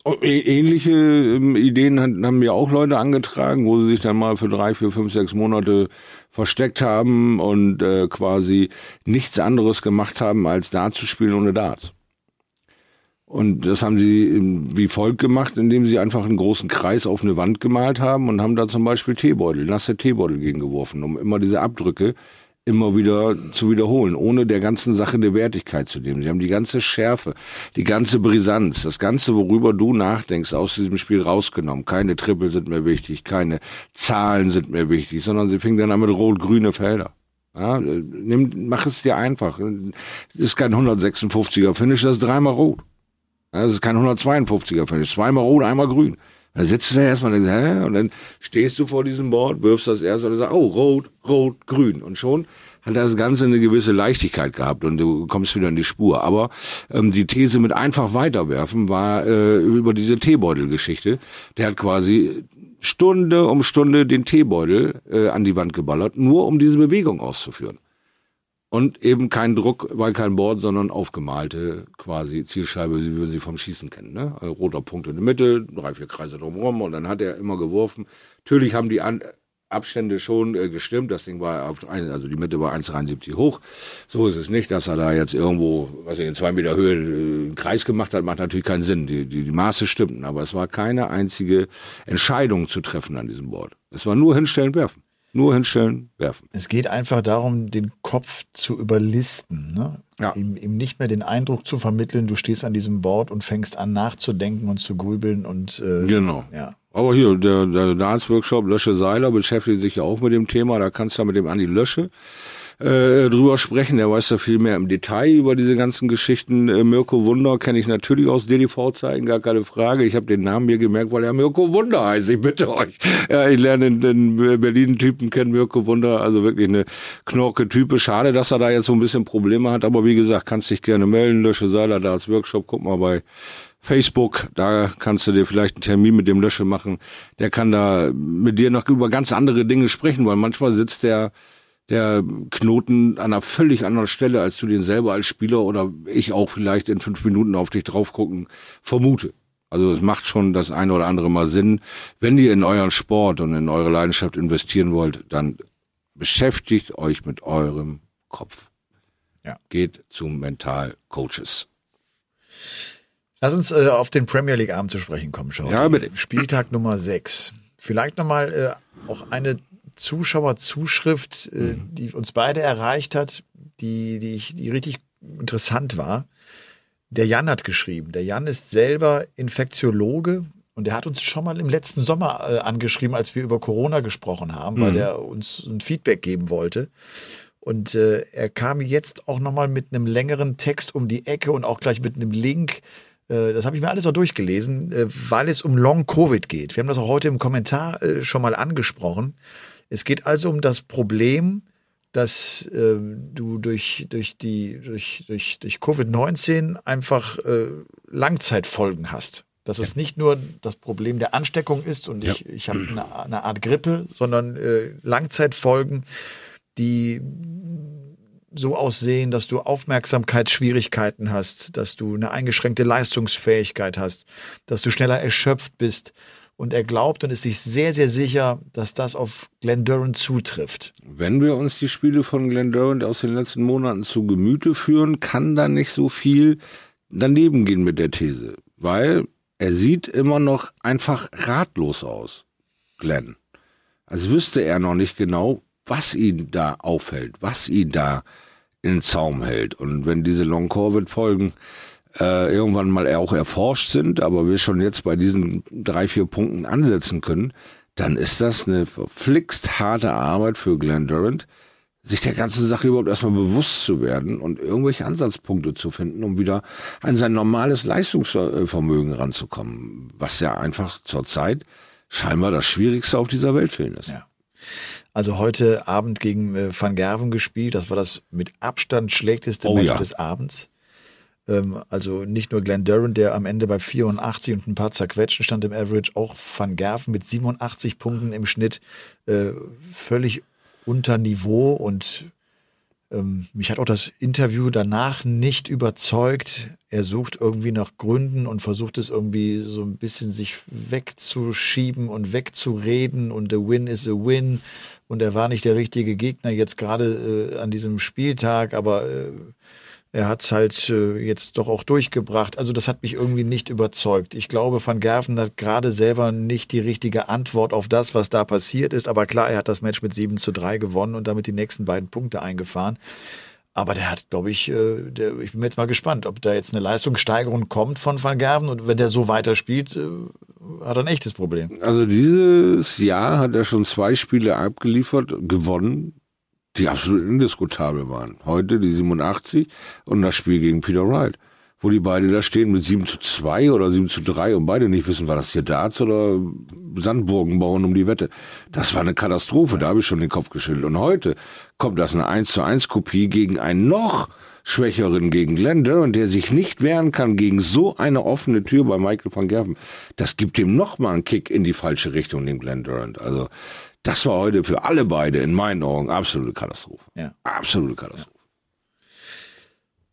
Ä- Ähnliche ähm, Ideen haben mir auch Leute angetragen, wo sie sich dann mal für drei, vier, fünf, sechs Monate versteckt haben und äh, quasi nichts anderes gemacht haben, als Darts zu spielen ohne Darts. Und das haben sie wie folgt gemacht, indem sie einfach einen großen Kreis auf eine Wand gemalt haben und haben da zum Beispiel Teebeutel, nasse Teebeutel gegengeworfen, um immer diese Abdrücke immer wieder zu wiederholen, ohne der ganzen Sache eine Wertigkeit zu nehmen. Sie haben die ganze Schärfe, die ganze Brisanz, das Ganze, worüber du nachdenkst, aus diesem Spiel rausgenommen. Keine Triple sind mehr wichtig, keine Zahlen sind mehr wichtig, sondern sie fingen dann an mit rot-grüne Felder. Ja, äh, nimm, mach es dir einfach. Das ist kein 156er Finish, das ist dreimal rot. Das ist kein 152er Finish, zweimal rot, einmal grün. Da sitzt du da erstmal und denkst, hä? Und dann stehst du vor diesem Board, wirfst das erste und sagst, oh, rot, rot, grün. Und schon hat das Ganze eine gewisse Leichtigkeit gehabt und du kommst wieder in die Spur. Aber ähm, die These mit einfach weiterwerfen war äh, über diese Teebeutel-Geschichte. Der hat quasi Stunde um Stunde den Teebeutel äh, an die Wand geballert, nur um diese Bewegung auszuführen. Und eben kein Druck, weil kein Board, sondern aufgemalte quasi Zielscheibe, wie wir sie vom Schießen kennen. Ne? Ein roter Punkt in der Mitte, drei, vier Kreise drumherum und dann hat er immer geworfen. Natürlich haben die An Abstände schon äh, gestimmt. Das Ding war auf ein, also die Mitte war 1,73 hoch. So ist es nicht, dass er da jetzt irgendwo, was ich in zwei Meter Höhe äh, einen Kreis gemacht hat, macht natürlich keinen Sinn. Die, die, die Maße stimmten, aber es war keine einzige Entscheidung zu treffen an diesem Board. Es war nur hinstellen, werfen. Nur hinstellen, werfen. Es geht einfach darum, den Kopf zu überlisten. Ne? Ja. Ihm, ihm nicht mehr den Eindruck zu vermitteln, du stehst an diesem Board und fängst an nachzudenken und zu grübeln und äh, Genau. ja. Aber hier, der, der Darts-Workshop Lösche Seiler beschäftigt sich ja auch mit dem Thema. Da kannst du ja mit dem Andi Lösche äh, drüber sprechen. Der weiß da viel mehr im Detail über diese ganzen Geschichten. Äh, Mirko Wunder kenne ich natürlich aus DDV-Zeiten, gar keine Frage. Ich habe den Namen mir gemerkt, weil er Mirko Wunder heißt. Ich bitte euch. Ja, ich lerne den, Berlin-Typen kennen, Mirko Wunder. Also wirklich eine knorke Type. Schade, dass er da jetzt so ein bisschen Probleme hat. Aber wie gesagt, kannst dich gerne melden. Lösche Seiler Darts Workshop. Guck mal bei Facebook, da kannst du dir vielleicht einen Termin mit dem Lösche machen. Der kann da mit dir noch über ganz andere Dinge sprechen, weil manchmal sitzt der, der Knoten an einer völlig anderen Stelle, als du den selber als Spieler oder ich auch vielleicht in fünf Minuten auf dich drauf gucken vermute. Also es macht schon das eine oder andere mal Sinn. Wenn ihr in euren Sport und in eure Leidenschaft investieren wollt, dann beschäftigt euch mit eurem Kopf. Ja. Geht zu Mental-Coaches. Lass uns äh, auf den Premier League Abend zu sprechen kommen, Schau. Ja, bitte. Spieltag Nummer 6. Vielleicht nochmal äh, auch eine Zuschauerzuschrift, äh, Mhm. die uns beide erreicht hat, die, die, ich, die richtig interessant war. Der Jan hat geschrieben. Der Jan ist selber Infektiologe und der hat uns schon mal im letzten Sommer äh, angeschrieben, als wir über Corona gesprochen haben, weil Mhm. er uns ein Feedback geben wollte. Und äh, er kam jetzt auch nochmal mit einem längeren Text um die Ecke und auch gleich mit einem Link. Äh, das habe ich mir alles auch durchgelesen, äh, weil es um Long Covid geht. Wir haben das auch heute im Kommentar äh, schon mal angesprochen. Es geht also um das Problem, dass äh, du durch, durch, die, durch, durch, durch Covid-19 einfach äh, Langzeitfolgen hast. Dass es nicht nur das Problem der Ansteckung ist und ich, ich habe eine, eine Art Grippe, sondern äh, Langzeitfolgen, die so aussehen, dass du Aufmerksamkeitsschwierigkeiten hast, dass du eine eingeschränkte Leistungsfähigkeit hast, dass du schneller erschöpft bist. Und er glaubt und ist sich sehr, sehr sicher, dass das auf Glenn Durant zutrifft. Wenn wir uns die Spiele von Glenn Durant aus den letzten Monaten zu Gemüte führen, kann da nicht so viel daneben gehen mit der These. Weil er sieht immer noch einfach ratlos aus, Glenn. Als wüsste er noch nicht genau, was ihn da aufhält, was ihn da in Zaum hält. Und wenn diese Long-Covid-Folgen äh, irgendwann mal auch erforscht sind, aber wir schon jetzt bei diesen drei, vier Punkten ansetzen können, dann ist das eine verflixt harte Arbeit für Glenn Durant, sich der ganzen Sache überhaupt erstmal bewusst zu werden und irgendwelche Ansatzpunkte zu finden, um wieder an sein normales Leistungsvermögen ranzukommen, was ja einfach zurzeit scheinbar das Schwierigste auf dieser Welt für ihn ist. Ja. Also heute Abend gegen äh, Van Gerven gespielt, das war das mit Abstand schlechteste Oh Match ja. des Abends. Ähm, also nicht nur Glenn Durant, der am Ende bei 84 und ein paar zerquetschen stand im Average, auch Van Gerven mit 87 Punkten im Schnitt, äh, völlig unter Niveau und ähm, mich hat auch das Interview danach nicht überzeugt. Er sucht irgendwie nach Gründen und versucht es irgendwie so ein bisschen sich wegzuschieben und wegzureden und the win is a win und er war nicht der richtige Gegner jetzt gerade äh, an diesem Spieltag, aber äh, er hat es halt äh, jetzt doch auch durchgebracht. Also das hat mich irgendwie nicht überzeugt. Ich glaube, Van Gerven hat gerade selber nicht die richtige Antwort auf das, was da passiert ist. Aber klar, er hat das Match mit 7 zu 3 gewonnen und damit die nächsten beiden Punkte eingefahren. Aber der hat, glaube ich, äh, der, ich bin jetzt mal gespannt, ob da jetzt eine Leistungssteigerung kommt von Van Gerven und wenn der so weiterspielt, äh, hat er ein echtes Problem. Also dieses Jahr hat er schon zwei Spiele abgeliefert, gewonnen, die absolut indiskutabel waren. Heute die 87 und das Spiel gegen Peter Wright, wo die beide da stehen mit 7 zu 2 oder 7 zu 3 und beide nicht wissen, war das hier Darts oder Sandburgen bauen um die Wette. Das war eine Katastrophe, da habe ich schon den Kopf geschüttelt. Und heute kommt das eine 1 zu 1 Kopie gegen einen noch schwächeren gegen Glenn Durant, der sich nicht wehren kann gegen so eine offene Tür bei Michael van Gerven. Das gibt ihm noch mal einen Kick in die falsche Richtung, dem Glenn Durant. Also das war heute für alle beide in meinen Augen absolute Katastrophe. Ja. Absolute Katastrophe.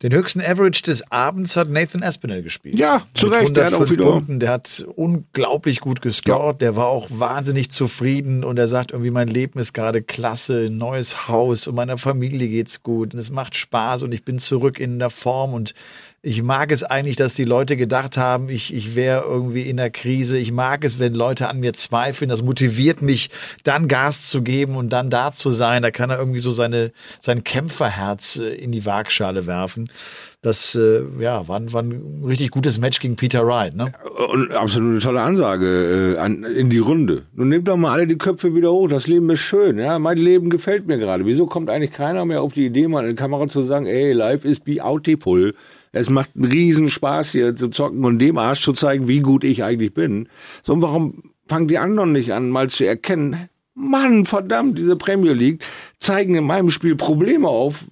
Den höchsten Average des Abends hat Nathan Aspinall gespielt. Ja, zu Mit Recht, der hat auch 105 wieder- Punkten. Der hat unglaublich gut gescored. Der war auch wahnsinnig zufrieden und er sagt irgendwie, mein Leben ist gerade klasse, ein neues Haus und meiner Familie geht's gut und es macht Spaß und ich bin zurück in der Form und ich mag es eigentlich, dass die Leute gedacht haben, ich, ich wäre irgendwie in der Krise. Ich mag es, wenn Leute an mir zweifeln. Das motiviert mich, dann Gas zu geben und dann da zu sein. Da kann er irgendwie so seine, sein Kämpferherz äh, in die Waagschale werfen. Das äh, ja, war, ein- war ein richtig gutes Match gegen Peter Wright. Ne? Und absolut eine tolle Ansage äh, an, in die Runde. Nun nehmt doch mal alle die Köpfe wieder hoch. Das Leben ist schön. Ja, mein Leben gefällt mir gerade. Wieso kommt eigentlich keiner mehr auf die Idee, mal in die Kamera zu sagen, ey, life is beautiful. Es macht einen riesen Spaß hier zu zocken und dem Arsch zu zeigen, wie gut ich eigentlich bin. So, und warum fangen die anderen nicht an, mal zu erkennen, Mann, verdammt, diese Premier League zeigen in meinem Spiel Probleme auf,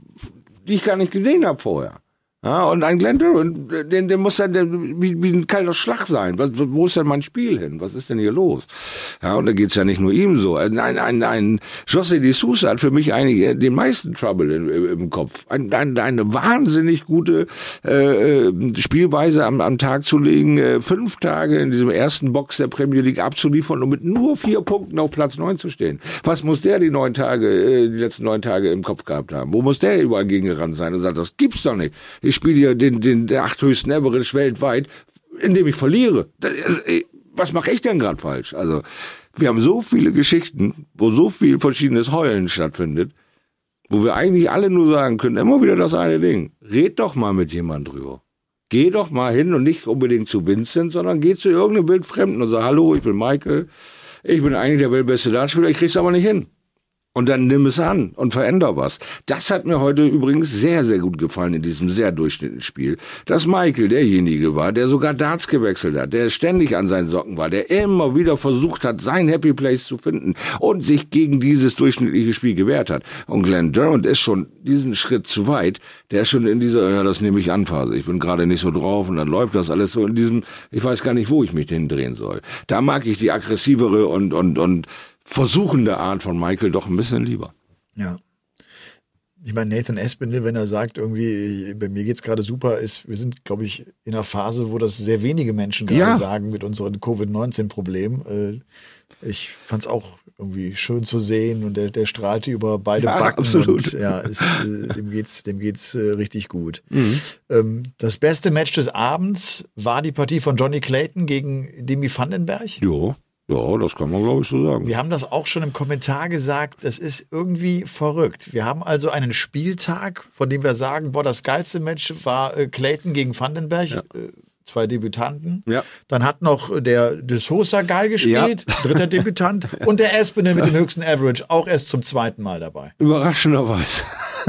die ich gar nicht gesehen habe vorher. Ja, und ein Glenn Durant, den, den muss den, wie, wie ein kalter Schlag sein. Was, wo ist denn mein Spiel hin? Was ist denn hier los? Ja, und da geht's ja nicht nur ihm so. Ein, ein, ein, José de Sousa hat für mich eigentlich den meisten Trouble im, im, Kopf. Ein, ein, eine wahnsinnig gute äh, äh, Spielweise am, am Tag zu legen, äh, fünf Tage in diesem ersten Box der Premier League abzuliefern und mit nur vier Punkten auf Platz neun zu stehen. Was muss der die neun Tage, äh, die letzten neun Tage im Kopf gehabt haben? Wo muss der überall gegengerannt sein und sagt, das gibt's doch nicht. Ich spiele hier den, den der achthöchsten Average weltweit, indem ich verliere. Das, äh, was mache ich denn gerade falsch? Also wir haben so viele Geschichten, wo so viel verschiedenes Heulen stattfindet, wo wir eigentlich alle nur sagen können, immer wieder das eine Ding. Red doch mal mit jemand drüber. Geh doch mal hin und nicht unbedingt zu Vincent, sondern geh zu irgendeinem Wildfremden und sag, hallo, ich bin Michael, ich bin eigentlich der weltbeste Dartspieler, ich krieg's aber nicht hin. Und dann nimm es an und veränder was. Das hat mir heute übrigens sehr, sehr gut gefallen in diesem sehr durchschnittlichen Spiel. Dass Michael derjenige war, der sogar Darts gewechselt hat, der ständig an seinen Socken war, der immer wieder versucht hat, sein Happy Place zu finden und sich gegen dieses durchschnittliche Spiel gewehrt hat. Und Glenn Durant ist schon diesen Schritt zu weit. Der ist schon in dieser, ja, das nehme ich an Phase. Ich bin gerade nicht so drauf und dann läuft das alles so in diesem, ich weiß gar nicht, wo ich mich hindrehen soll. Da mag ich die aggressivere und, und, und versuchende Art von Michael doch ein bisschen lieber. Ja. Ich meine, Nathan Espinel, wenn er sagt, irgendwie, bei mir geht's gerade super, ist, wir sind, glaube ich, in einer Phase, wo das sehr wenige Menschen gerade Ja. sagen mit unseren Covid-19-Problemen. Äh, ich fand's auch irgendwie schön zu sehen und der, der strahlte über beide Ja, Backen. absolut. Und, ja, ist, äh, dem geht's, dem geht's äh, richtig gut. Ähm, das beste Match des Abends war die Partie von Johnny Clayton gegen Demi Vandenberg. Jo, ja, das kann man glaube ich so sagen. Wir haben das auch schon im Kommentar gesagt, das ist irgendwie verrückt. Wir haben also einen Spieltag, von dem wir sagen, boah, das geilste Match war äh, Clayton gegen Vandenberg, äh, zwei Debütanten. Ja. Dann hat noch der De Sosa geil gespielt, dritter Debütant. Und der Espinel mit dem höchsten Average, auch erst zum zweiten Mal dabei. Überraschenderweise.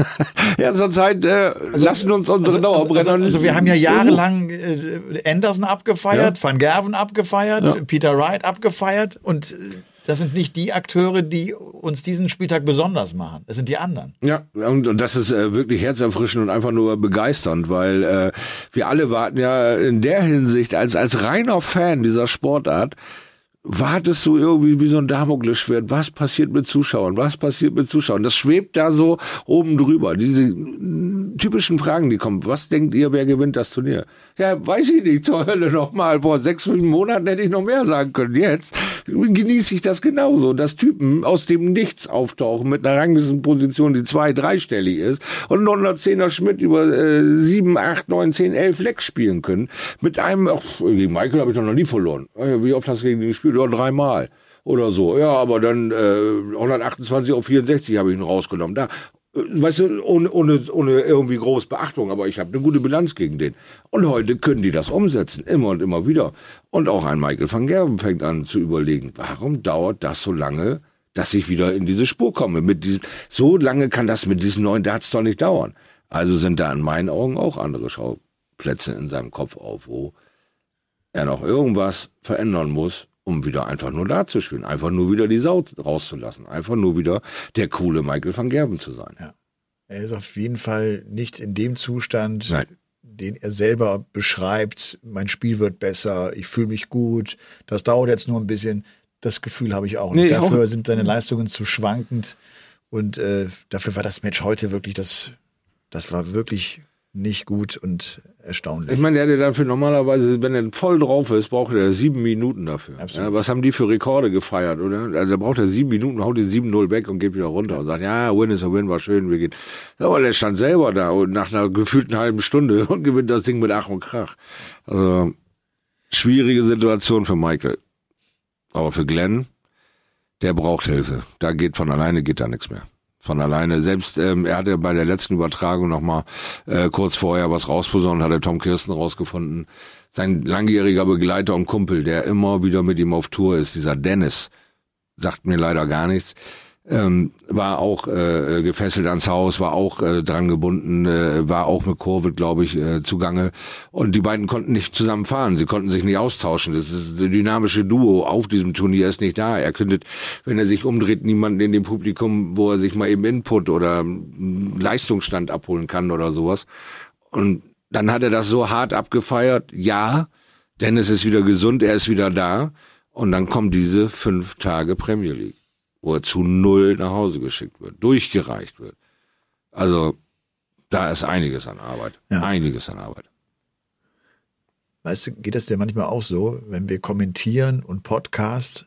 ja, zurzeit äh, lassen uns unsere Dauerbrenner Also, also wir haben ja jahrelang äh, Anderson abgefeiert, Van Gerven abgefeiert, Peter Wright abgefeiert und äh, das sind nicht die Akteure, die uns diesen Spieltag besonders machen. Das sind die anderen. Ja, und, das ist äh, wirklich herzerfrischend und einfach nur begeisternd, weil äh, wir alle warten ja in der Hinsicht als als reiner Fan dieser Sportart wartest du irgendwie wie so ein Damoklesschwert, was passiert mit Zuschauern, was passiert mit Zuschauern. Das schwebt da so oben drüber. Diese typischen Fragen, die kommen. Was denkt ihr, wer gewinnt das Turnier? Ja, weiß ich nicht, zur Hölle nochmal. Vor sechs, fünf Monaten hätte ich noch mehr sagen können. Jetzt genieße ich das genauso, dass Typen aus dem Nichts auftauchen mit einer Ranglistenposition, die zwei-, dreistellig ist und ein 110er Schmidt über äh, sieben, acht, neun, zehn, elf Lecks spielen können. Mit einem, ach, gegen Michael habe ich doch noch nie verloren. Äh, Wie oft hast du gegen den gespielt? Ja, dreimal oder so. Ja, aber dann äh, 128 auf 64 habe ich ihn rausgenommen. Da, weißt du, ohne, ohne, ohne irgendwie groß Beachtung, aber ich habe eine gute Bilanz gegen den. Und heute können die das umsetzen, immer und immer wieder. Und auch ein Michael van Gerven fängt an zu überlegen, warum dauert das so lange, dass ich wieder in diese Spur komme? Mit diesem, so lange kann das mit diesen neuen Darts doch nicht dauern. Also sind da in meinen Augen auch andere Schauplätze in seinem Kopf auf, wo er noch irgendwas verändern muss, um wieder einfach nur da zu spielen, einfach nur wieder die Sau rauszulassen, einfach nur wieder der coole Michael van Gerben zu sein. Er ist auf jeden Fall nicht in dem Zustand, Nein. den er selber beschreibt. Mein Spiel wird besser, ich fühle mich gut, das dauert jetzt nur ein bisschen. Das Gefühl habe ich auch nicht. Nee, auch dafür nicht. sind seine Leistungen zu schwankend und äh, dafür war das Match heute wirklich das, das war wirklich nicht gut und erstaunlich. Ich meine, der hätte dafür normalerweise, wenn er voll drauf ist, braucht er sieben Minuten dafür. Ja, was haben die für Rekorde gefeiert, oder? Also da braucht er sieben Minuten, haut die 7-0 weg und geht wieder runter und sagt, ja, Win is a Win, war schön, wir gehen. Ja, aber der stand selber da und nach einer gefühlten halben Stunde und gewinnt das Ding mit Ach und Krach. Also, schwierige Situation für Michael. Aber für Glenn, der braucht Hilfe. Da geht von alleine geht da nichts mehr. Von alleine. Selbst ähm, er hatte bei der letzten Übertragung noch mal äh, kurz vorher was rausposaunt, hatte Tom Kirsten rausgefunden. Sein langjähriger Begleiter und Kumpel, der immer wieder mit ihm auf Tour ist, dieser Dennis, sagt mir leider gar nichts. Ähm, war auch äh, gefesselt ans Haus, war auch äh, dran gebunden, äh, war auch mit Covid, glaube ich, äh, zugange. Und die beiden konnten nicht zusammen fahren, sie konnten sich nicht austauschen. Das ist das dynamische Duo auf diesem Turnier ist nicht da. Er findet, wenn er sich umdreht, niemanden in dem Publikum, wo er sich mal eben Input oder Leistungsstand abholen kann oder sowas. Und dann hat er das so hart abgefeiert. Ja, Dennis ist wieder gesund, er ist wieder da. Und dann kommen diese fünf Tage Premier League wo er zu null nach Hause geschickt wird, durchgereicht wird. Also da ist einiges an Arbeit. Ja. Einiges an Arbeit. Weißt du, geht das dir manchmal auch so, wenn wir kommentieren und Podcast,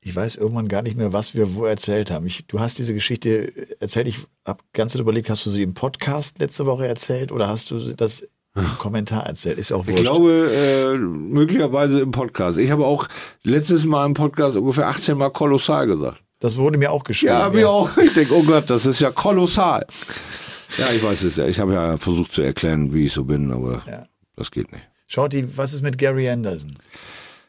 ich weiß irgendwann gar nicht mehr, was wir wo erzählt haben. Ich, du hast diese Geschichte erzählt, ich habe ganz überlegt, hast du sie im Podcast letzte Woche erzählt oder hast du das im Kommentar erzählt? Ist auch Ich wurscht. glaube, äh, möglicherweise im Podcast. Ich habe auch letztes Mal im Podcast ungefähr 18 Mal kolossal gesagt. Das wurde mir auch geschrieben. Ja, mir auch. Ich denke, oh Gott, das ist ja kolossal. Ja, ich weiß es ja. Ich habe ja versucht zu erklären, wie ich so bin, aber Ja. das geht nicht. Shorty, was ist mit Gary Anderson?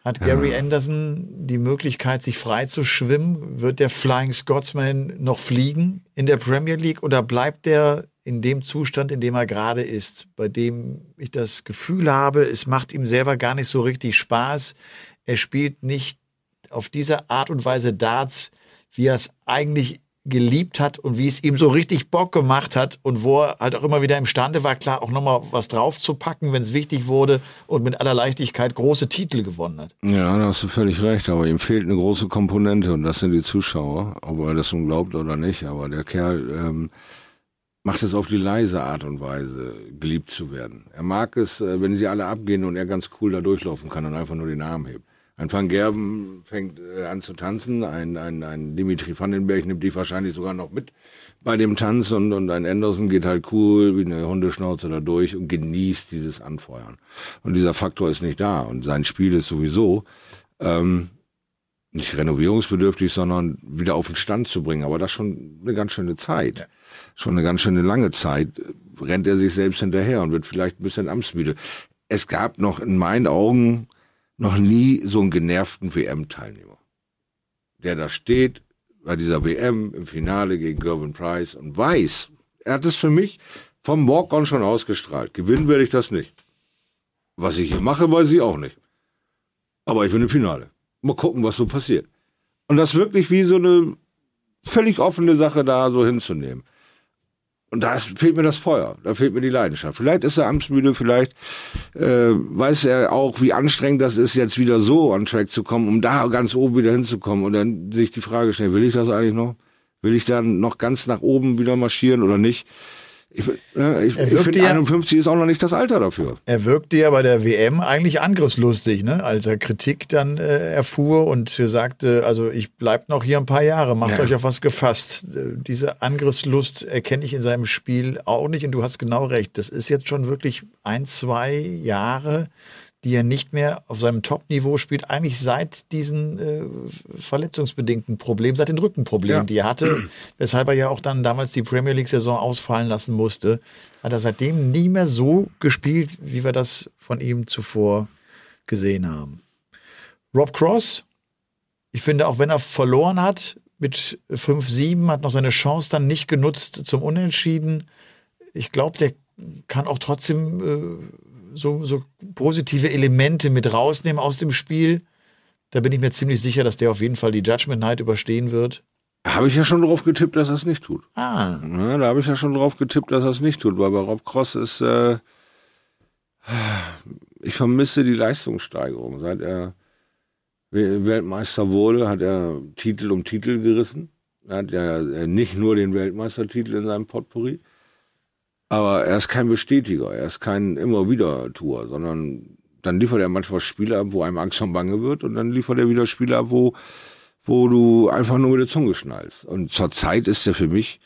Hat Gary Anderson die Möglichkeit, sich frei zu schwimmen? Wird der Flying Scotsman noch fliegen in der Premier League oder bleibt der in dem Zustand, in dem er gerade ist, bei dem ich das Gefühl habe, es macht ihm selber gar nicht so richtig Spaß. Er spielt nicht auf diese Art und Weise Darts, wie er es eigentlich geliebt hat und wie es ihm so richtig Bock gemacht hat und wo er halt auch immer wieder imstande war, klar auch nochmal was draufzupacken, wenn es wichtig wurde und mit aller Leichtigkeit große Titel gewonnen hat. Ja, da hast du völlig recht, aber ihm fehlt eine große Komponente und das sind die Zuschauer, ob er das nun glaubt oder nicht, aber der Kerl ähm, macht es auf die leise Art und Weise, geliebt zu werden. Er mag es, äh, wenn sie alle abgehen und er ganz cool da durchlaufen kann und einfach nur den Arm hebt. Ein Van Gerben fängt äh, an zu tanzen, ein, ein, ein Dimitri Vandenberg nimmt die wahrscheinlich sogar noch mit bei dem Tanz und, und ein Anderson geht halt cool wie eine Hundeschnauze da durch und genießt dieses Anfeuern. Und dieser Faktor ist nicht da und sein Spiel ist sowieso ähm, nicht renovierungsbedürftig, sondern wieder auf den Stand zu bringen. Aber das schon eine ganz schöne Zeit. Ja schon eine ganz schöne lange Zeit, rennt er sich selbst hinterher und wird vielleicht ein bisschen amtsmüde. Es gab noch in meinen Augen noch nie so einen genervten WM-Teilnehmer, der da steht bei dieser WM im Finale gegen Gervin Price und weiß, er hat es für mich vom Walk-on schon ausgestrahlt. Gewinnen werde ich das nicht. Was ich hier mache, weiß ich auch nicht. Aber ich bin im Finale. Mal gucken, was so passiert. Und das wirklich wie so eine völlig offene Sache da so hinzunehmen. Und da fehlt mir das Feuer, da fehlt mir die Leidenschaft. Vielleicht ist er amtsmüde, vielleicht äh, weiß er auch, wie anstrengend das ist, jetzt wieder so on Track zu kommen, um da ganz oben wieder hinzukommen und dann sich die Frage stellen, will ich das eigentlich noch? Will ich dann noch ganz nach oben wieder marschieren oder nicht? Ich, äh, ich, ich finde, ja, 51 ist auch noch nicht das Alter dafür. Er wirkte ja bei der WM eigentlich angriffslustig, ne? als er Kritik dann äh, erfuhr und sagte, also ich bleib noch hier ein paar Jahre, macht ja. euch auf was gefasst. Äh, diese Angriffslust erkenne ich in seinem Spiel auch nicht und du hast genau recht. Das ist jetzt schon wirklich ein, zwei Jahre, die er nicht mehr auf seinem Top-Niveau spielt, eigentlich seit diesen äh, verletzungsbedingten Problemen, seit den Rückenproblemen, ja. die er hatte, weshalb er ja auch dann damals die Premier League-Saison ausfallen lassen musste, hat er seitdem nie mehr so gespielt, wie wir das von ihm zuvor gesehen haben. Rob Cross, ich finde, auch wenn er verloren hat mit 5-7, hat noch seine Chance dann nicht genutzt zum Unentschieden. Ich glaube, der kann auch trotzdem äh, so, so positive Elemente mit rausnehmen aus dem Spiel. Da bin ich mir ziemlich sicher, dass der auf jeden Fall die Judgment Night überstehen wird. Habe ich ja schon drauf getippt, dass er es nicht tut. Ah. Ja, da habe ich ja schon drauf getippt, dass er es nicht tut, weil bei Rob Cross ist, äh, ich vermisse die Leistungssteigerung. Seit er Weltmeister wurde, hat er Titel um Titel gerissen. Er hat ja nicht nur den Weltmeistertitel in seinem Potpourri, aber er ist kein Bestätiger, er ist kein immer wieder Tour, sondern dann liefert er manchmal Spiele ab, wo einem Angst und Bange wird und dann liefert er wieder Spiele ab, wo, wo du einfach nur mit der Zunge schnallst. Und zurzeit ist er für mich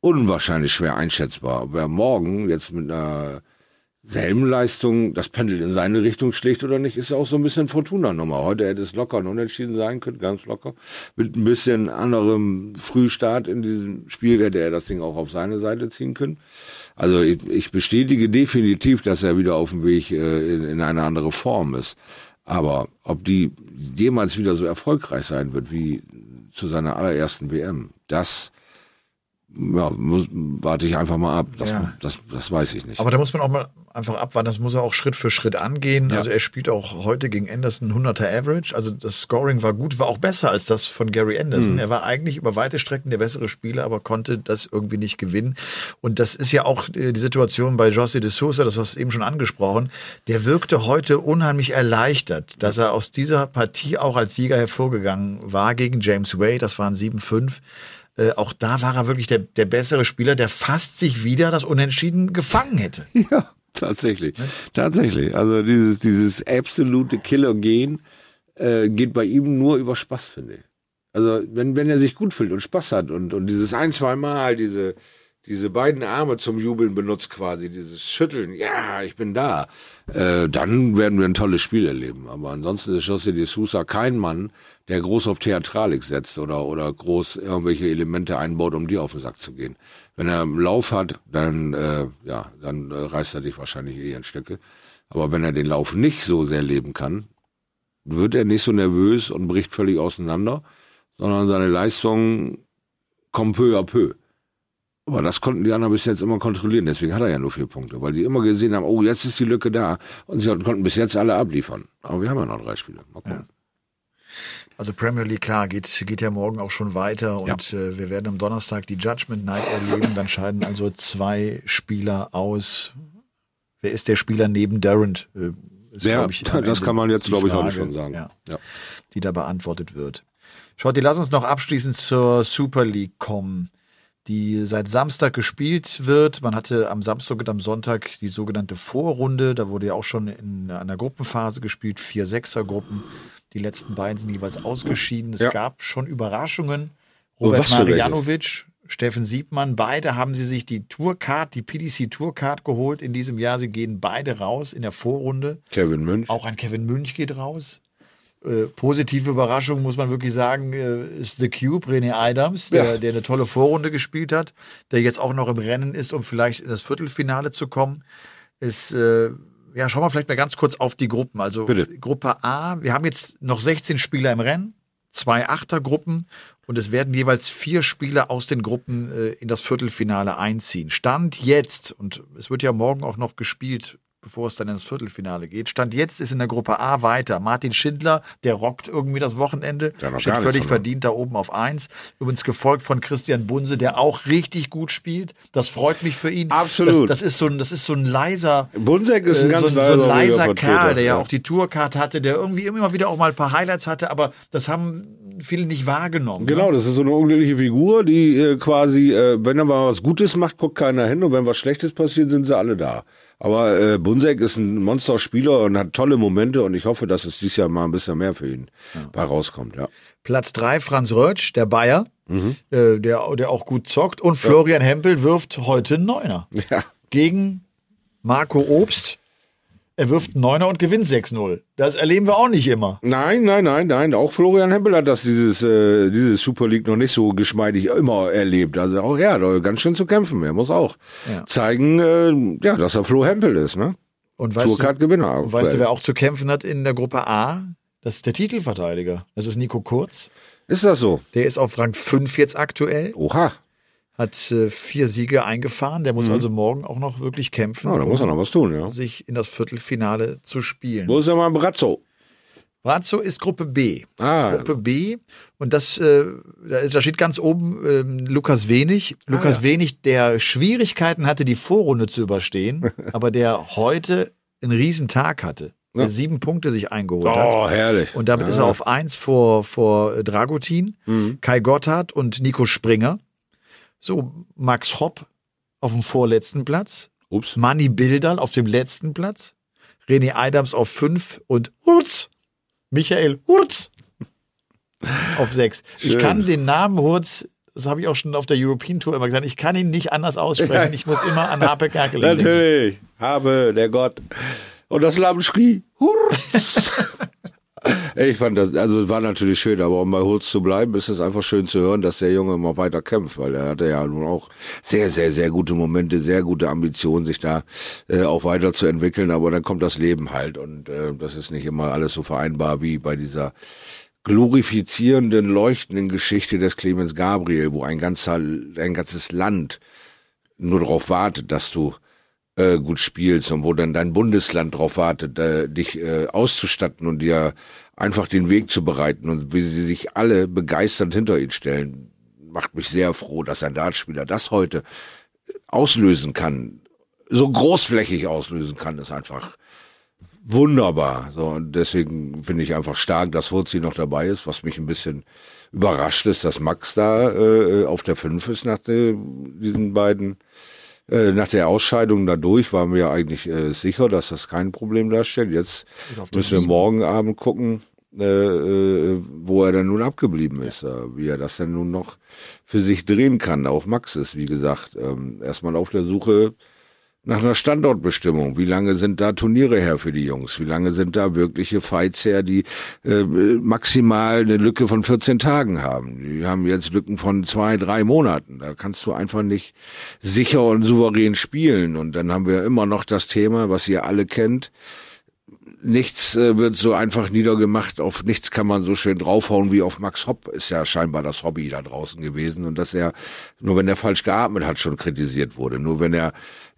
unwahrscheinlich schwer einschätzbar. Ob er morgen jetzt mit einer selben Leistung das Pendel in seine Richtung schlägt oder nicht, ist ja auch so ein bisschen Fortuna-Nummer. Heute hätte es locker und unentschieden sein können, ganz locker. Mit ein bisschen anderem Frühstart in diesem Spiel hätte er das Ding auch auf seine Seite ziehen können. Also ich, ich bestätige definitiv, dass er wieder auf dem Weg äh, in, in eine andere Form ist. Aber ob die jemals wieder so erfolgreich sein wird wie zu seiner allerersten WM, das ja, muss, warte ich einfach mal ab. Das, ja. das, das weiß ich nicht. Aber da muss man auch mal einfach abwarten. Das muss er auch Schritt für Schritt angehen. Ja. Also er spielt auch heute gegen Anderson 100er Average. Also das Scoring war gut, war auch besser als das von Gary Anderson. Mhm. Er war eigentlich über weite Strecken der bessere Spieler, aber konnte das irgendwie nicht gewinnen. Und das ist ja auch äh, die Situation bei José de Sousa, das hast du eben schon angesprochen. Der wirkte heute unheimlich erleichtert, dass er aus dieser Partie auch als Sieger hervorgegangen war gegen James Way. Das waren 7-5 äh, auch da war er wirklich der, der bessere Spieler, der fast sich wieder das Unentschieden gefangen hätte. Ja, tatsächlich. Ne? Tatsächlich. Also dieses, dieses absolute Killer-Gen äh, geht bei ihm nur über Spaß, finde ich. Also wenn, wenn er sich gut fühlt und Spaß hat und, und dieses ein, zwei Mal, diese, diese beiden Arme zum Jubeln benutzt quasi, dieses Schütteln, ja, ich bin da, äh, dann werden wir ein tolles Spiel erleben. Aber ansonsten ist José de Sousa kein Mann, der groß auf Theatralik setzt oder, oder groß irgendwelche Elemente einbaut, um dir auf den Sack zu gehen. Wenn er einen Lauf hat, dann, äh, ja, dann äh, reißt er dich wahrscheinlich eh in Stücke. Aber wenn er den Lauf nicht so sehr leben kann, wird er nicht so nervös und bricht völlig auseinander, sondern seine Leistung kommt peu à peu. Aber das konnten die anderen bis jetzt immer kontrollieren. Deswegen hat er ja nur vier Punkte, weil die immer gesehen haben, oh, jetzt ist die Lücke da. Und sie konnten bis jetzt alle abliefern. Aber wir haben ja noch drei Spiele. Mal gucken. Ja. Also Premier League, klar, geht, geht ja morgen auch schon weiter und ja. äh, wir werden am Donnerstag die Judgment Night erleben. Dann scheiden also zwei Spieler aus. Wer ist der Spieler neben Durant? Äh, ist, ja, ich, das kann man jetzt, glaube ich, heute schon sagen. Ja, ja. Die da beantwortet wird. Schaut, die lass uns noch abschließend zur Super League kommen, die seit Samstag gespielt wird. Man hatte am Samstag und am Sonntag die sogenannte Vorrunde. Da wurde ja auch schon in einer Gruppenphase gespielt, vier Sechser-Gruppen. Die letzten beiden sind jeweils ausgeschieden. Es ja. gab schon Überraschungen. Robert Marianovic, Steffen Siebmann, beide haben sie sich die Tourcard, die PDC Tourcard geholt in diesem Jahr. Sie gehen beide raus in der Vorrunde. Kevin Münch. Auch ein Kevin Münch geht raus. Äh, positive Überraschung, muss man wirklich sagen, äh, ist The Cube, René Adams, der, ja. der eine tolle Vorrunde gespielt hat, der jetzt auch noch im Rennen ist, um vielleicht in das Viertelfinale zu kommen. Ist, äh, ja, schauen wir vielleicht mal ganz kurz auf die Gruppen. Also Bitte. Gruppe A, wir haben jetzt noch 16 Spieler im Rennen, zwei Achtergruppen und es werden jeweils vier Spieler aus den Gruppen äh, in das Viertelfinale einziehen. Stand jetzt, und es wird ja morgen auch noch gespielt, bevor es dann ins Viertelfinale geht. Stand jetzt ist in der Gruppe A weiter. Martin Schindler, der rockt irgendwie das Wochenende, ja, steht völlig verdient da oben auf eins. Übrigens gefolgt von Christian Bunse, der auch richtig gut spielt. Das freut mich für ihn. Absolut. Das, das ist so ein, das ist so ein leiser, Bunsek ist ein äh, ganz so, leiser, so ein leiser Kerl, der ja auch die Tourcard hatte, der irgendwie immer wieder auch mal ein paar Highlights hatte, aber das haben viele nicht wahrgenommen. Genau, ne? das ist so eine unglückliche Figur, die äh, quasi, äh, wenn er mal was Gutes macht, guckt keiner hin und wenn was Schlechtes passiert, sind sie alle da. Aber äh, Bunsek ist ein Monsterspieler und hat tolle Momente und ich hoffe, dass es dieses Jahr mal ein bisschen mehr für ihn ja. bei rauskommt. Ja. Platz drei Franz Rötsch, der Bayer, mhm. äh, der, der auch gut zockt. Und Florian ja. Hempel wirft heute einen Neuner. Ja. Gegen Marco Obst, er wirft einen Neuner und gewinnt 6-0. Das erleben wir auch nicht immer. Nein, nein, nein, nein. Auch Florian Hempel hat das dieses, äh, dieses Super League noch nicht so geschmeidig immer erlebt. Also auch er hat ganz schön zu kämpfen. Er muss auch ja. zeigen, äh, ja, dass er Flo Hempel ist, ne? Und weißt, Tourcard du, Gewinner. Und weißt du, wer auch zu kämpfen hat in der Gruppe A? Das ist der Titelverteidiger. Das ist Nico Kurz. Ist das so? Der ist auf Rang 5 jetzt aktuell. Oha hat äh, vier Siege eingefahren. Der muss mhm. also morgen auch noch wirklich kämpfen. Ja, da muss er noch was tun, ja. Sich in das Viertelfinale zu spielen. Wo ist denn mal Brazzo? Brazzo ist Gruppe B. Ah. Gruppe B. Und das, äh, da steht ganz oben äh, Lukas Wenig. Ah, Lukas ja. Wenig, der Schwierigkeiten hatte, die Vorrunde zu überstehen, aber der heute einen Riesentag hatte. Ja. Der sieben Punkte sich eingeholt oh, hat. Oh, herrlich. Und damit ja. ist er auf eins vor, vor Dragutin, mhm. Kai Gotthard und Nico Springer. So, Max Hopp auf dem vorletzten Platz. Ups. Manny Bildern auf dem letzten Platz. René Adams auf fünf und Hurz. Michael Hurz auf sechs. Schön. Ich kann den Namen Hurz, das habe ich auch schon auf der European Tour immer gesagt, ich kann ihn nicht anders aussprechen. Ich muss immer an Harpe Kerkel denken. Natürlich. Habe, der Gott. Und das Lamm schrie, Hurz. Ich fand das, also war natürlich schön, aber um bei Holz zu bleiben, ist es einfach schön zu hören, dass der Junge immer weiter kämpft, weil er hatte ja nun auch sehr, sehr, sehr gute Momente, sehr gute Ambitionen, sich da äh, auch weiterzuentwickeln, aber dann kommt das Leben halt und äh, das ist nicht immer alles so vereinbar wie bei dieser glorifizierenden, leuchtenden Geschichte des Clemens Gabriel, wo ein ganzer, ein ganzes Land nur darauf wartet, dass du äh, gut spielst und wo dann dein Bundesland darauf wartet, äh, dich äh, auszustatten und dir einfach den Weg zu bereiten und wie sie sich alle begeisternd hinter ihn stellen, macht mich sehr froh, dass ein Dartspieler das heute auslösen kann, so großflächig auslösen kann, ist einfach wunderbar. So, und deswegen finde ich einfach stark, dass Furzi noch dabei ist, was mich ein bisschen überrascht ist, dass Max da äh, auf der 5 ist nach de, diesen beiden äh, nach der Ausscheidung dadurch waren wir eigentlich äh, sicher, dass das kein Problem darstellt. Jetzt müssen wir morgen Abend gucken, äh, äh, wo er dann nun abgeblieben ist, äh, wie er das denn nun noch für sich drehen kann. Auch Max ist, wie gesagt, ähm, erstmal auf der Suche nach einer Standortbestimmung. Wie lange sind da Turniere her für die Jungs? Wie lange sind da wirkliche Fights her, die äh, maximal eine Lücke von 14 Tagen haben? Die haben jetzt Lücken von zwei, drei Monaten. Da kannst du einfach nicht sicher und souverän spielen. Und dann haben wir immer noch das Thema, was ihr alle kennt. nichts äh, wird so einfach niedergemacht, auf nichts kann man so schön draufhauen wie auf Max Hopp, ist ja scheinbar das Hobby da draußen gewesen und dass er, nur wenn er falsch geatmet hat, schon kritisiert wurde. Nur wenn er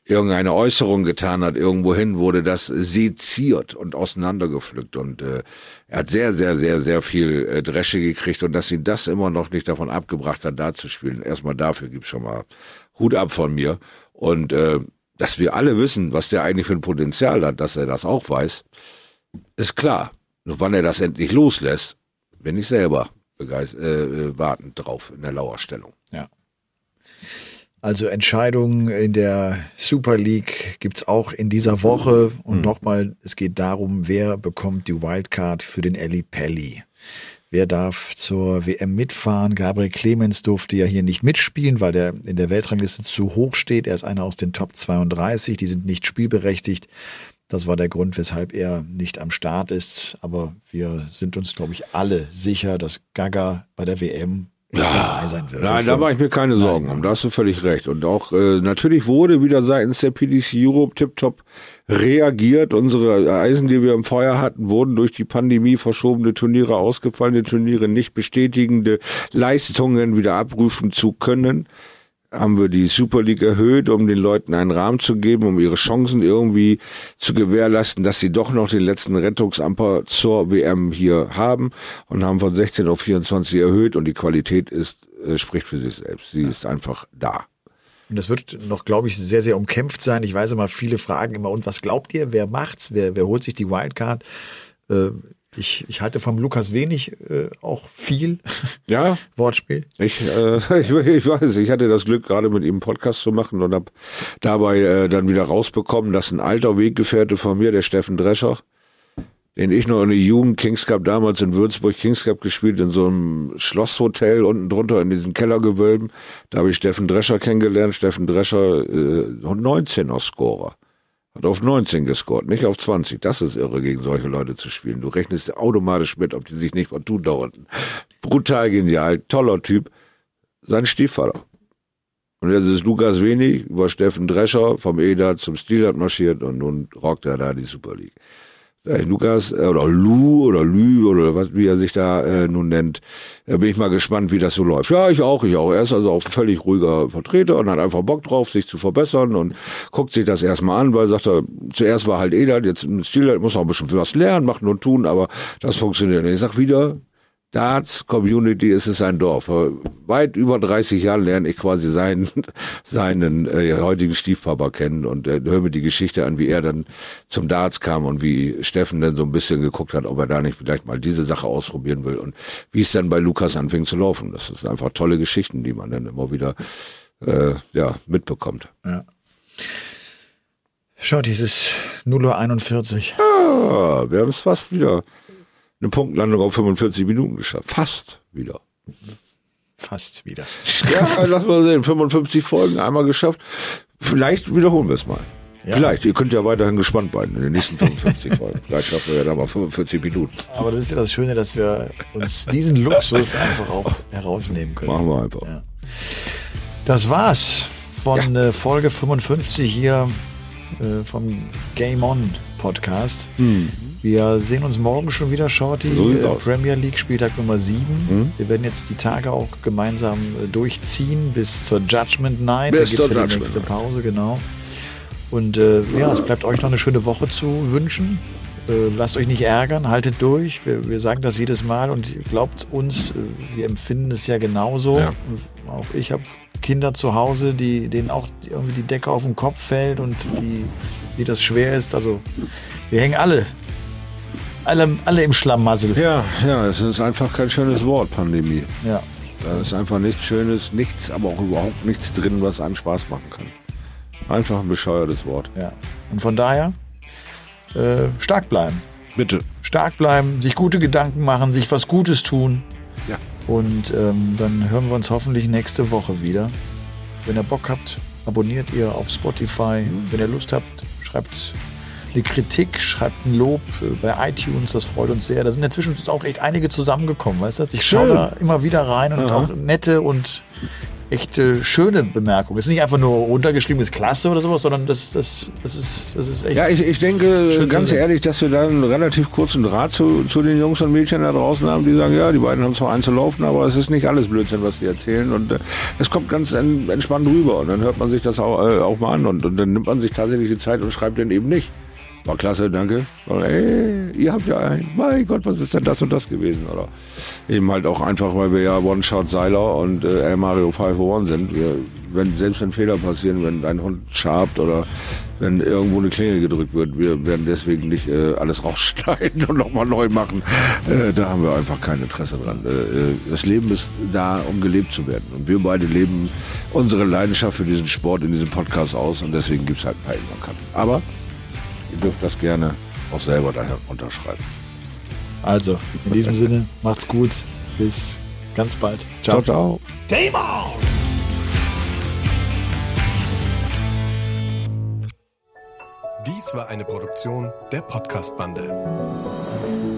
irgendeine Äußerung getan hat, irgendwohin wurde das seziert und auseinandergepflückt und äh, er hat sehr, sehr, sehr, sehr viel äh, Dresche gekriegt und dass ihn das immer noch nicht davon abgebracht hat, da zu spielen. Erstmal dafür gibt's schon mal Hut ab von mir und äh, dass wir alle wissen, was der eigentlich für ein Potenzial hat, dass er das auch weiß, ist klar. Nur wann er das endlich loslässt, bin ich selber begeistert, äh, äh, wartend drauf in der Lauerstellung. Ja. Also Entscheidungen in der Super League gibt's auch in dieser Woche. Und Mhm. nochmal, es geht darum, wer bekommt die Wildcard für den Eli Pelli. Wer darf zur WM mitfahren? Gabriel Clemens durfte ja hier nicht mitspielen, weil der in der Weltrangliste zu hoch steht. Er ist einer aus den Top 32. Die sind nicht spielberechtigt. Das war der Grund, weshalb er nicht am Start ist. Aber wir sind uns, glaube ich, alle sicher, dass Gaga bei der WM dabei sein wird. Nein, da mache ich mir keine Sorgen um. Da hast du völlig recht. Und auch äh, natürlich wurde wieder seitens der PDC Europe tiptop reagiert. Unsere Eisen, die wir im Feuer hatten, wurden durch die Pandemie verschobene Turniere, ausgefallene Turniere, nicht bestätigende Leistungen wieder abrufen zu können. Haben wir die Super League erhöht, um den Leuten einen Rahmen zu geben, um ihre Chancen irgendwie zu gewährleisten, dass sie doch noch den letzten Rettungsamper zur WM hier haben und haben von 16 auf 24 erhöht und die Qualität ist, äh, spricht für sich selbst. Sie ist einfach da. Und das wird noch, glaube ich, sehr, sehr umkämpft sein. Ich weiß immer, viele fragen immer, und was glaubt ihr, wer macht's? Wer, wer holt sich die Wildcard? Äh, ich, ich halte vom Lukas wenig äh, auch viel Ja, Wortspiel. Ich, äh, ich, ich weiß, ich hatte das Glück, gerade mit ihm einen Podcast zu machen und habe dabei äh, dann wieder rausbekommen, dass ein alter Weggefährte von mir, der Steffen Drescher, den ich noch in der Jugend Kings Cup damals in Würzburg Kings Cup gespielt, in so einem Schlosshotel unten drunter in diesen Kellergewölben. Da habe ich Steffen Drescher kennengelernt. Steffen Drescher, äh, 19er Scorer. Hat auf 19 gescored, nicht auf 20. Das ist irre, gegen solche Leute zu spielen. Du rechnest automatisch mit, ob die sich nicht vertun da unten. Brutal genial, toller Typ. Sein Stiefvater. Und jetzt ist Lukas Wenig über Steffen Drescher vom EDA zum Stilart marschiert und nun rockt er da die Super League. Ich, Lukas äh, oder Lou oder Lü oder was wie er sich da äh, nun nennt, äh, bin ich mal gespannt, wie das so läuft. Ja, ich auch, ich auch. Er ist also auch völlig ruhiger Vertreter und hat einfach Bock drauf, sich zu verbessern und guckt sich das erstmal an, weil sagt er, zuerst war halt Edat, jetzt im Stil muss auch ein bisschen was lernen, machen und tun, aber das funktioniert. Ich sag wieder, Darts Community ist es ein Dorf. Weit über 30 Jahren lerne ich quasi seinen, seinen äh, heutigen Stiefpapa kennen und äh, höre mir die Geschichte an, wie er dann zum Darts kam und wie Steffen dann so ein bisschen geguckt hat, ob er da nicht vielleicht mal diese Sache ausprobieren will und wie es dann bei Lukas anfing zu laufen. Das ist einfach tolle Geschichten, die man dann immer wieder äh, ja, mitbekommt. Ja. Schaut, es ist 0.41 Uhr. Ah, wir haben es fast wieder eine Punktlandung auf 45 Minuten geschafft. Fast wieder. Fast wieder. Ja, lass mal sehen. 55 Folgen einmal geschafft. Vielleicht wiederholen wir es mal. Ja. Vielleicht. Ihr könnt ja weiterhin gespannt bleiben in den nächsten 55 Folgen. Vielleicht schaffen wir ja da mal 45 Minuten. Aber das ist ja das Schöne, dass wir uns diesen Luxus einfach auch herausnehmen können. Machen wir einfach. Ja. Das war's von äh, Folge 55 hier äh, vom Game On Podcast. Wir sehen uns morgen schon wieder, Shorty. So äh. Premier League Spieltag Nummer 7. Wir werden jetzt die Tage auch gemeinsam äh, durchziehen bis zur Judgment Night. Bis da zur gibt's ja die nächste. Pause, genau. Und äh, ja, es bleibt euch noch eine schöne Woche zu wünschen. Äh, lasst euch nicht ärgern, haltet durch. Wir, wir sagen das jedes Mal und glaubt uns, äh, wir empfinden es ja genauso. Ja. Auch ich habe Kinder zu Hause, die denen auch irgendwie die Decke auf den Kopf fällt und die, die das schwer ist. Also wir hängen alle, alle, alle im Schlamassel. Ja, ja, es ist einfach kein schönes Wort, Pandemie. Ja. Da ist einfach nichts Schönes, nichts, aber auch überhaupt nichts drin, was einen Spaß machen kann. Einfach ein bescheuertes Wort. ja. Und von daher äh, stark bleiben. Bitte. stark bleiben, sich gute Gedanken machen, sich was Gutes tun. Ja. Und ähm, dann hören wir uns hoffentlich nächste Woche wieder. Wenn ihr Bock habt, abonniert ihr auf Spotify. Wenn ihr Lust habt, schreibt eine Kritik, schreibt ein Lob bei iTunes, das freut uns sehr. Da sind inzwischen auch echt einige zusammengekommen, weißt du? Ich schaue da immer wieder rein und Aha. auch nette und echt äh, schöne Bemerkung. Es ist nicht einfach nur runtergeschrieben, ist klasse oder sowas, sondern das, das, das, ist, das ist echt. Ja, ich, ich denke ganz ehrlich, dass wir da einen relativ kurzen Draht zu, zu den Jungs und Mädchen da draußen haben, die sagen, ja, die beiden haben zwar einzulaufen, aber es ist nicht alles Blödsinn, was die erzählen. Und äh, es kommt ganz en, entspannt rüber. Und dann hört man sich das auch, äh, auch mal an. Und, und dann nimmt man sich tatsächlich die Zeit und schreibt den eben nicht. War klasse, danke. Oder, ey, ihr habt ja ein, mein Gott, was ist denn das und das gewesen? Oder eben halt auch einfach, weil wir ja One-Shot Seiler und äh, Mario 501 sind. Wir, wenn, selbst wenn Fehler passieren, wenn dein Hund schabt oder wenn irgendwo eine Klingel gedrückt wird, wir werden deswegen nicht äh, alles rausschneiden und nochmal neu machen. Äh, da haben wir einfach kein Interesse dran. Äh, äh, das Leben ist da, um gelebt zu werden. Und wir beide leben unsere Leidenschaft für diesen Sport in diesem Podcast aus und deswegen halt paar Ecken und Kanten. Aber ihr dürft das gerne auch selber daher unterschreiben. Also, in diesem Sinne, macht's gut. Bis ganz bald. Ciao, ciao. Dies war eine Produktion der Podcast-Bande.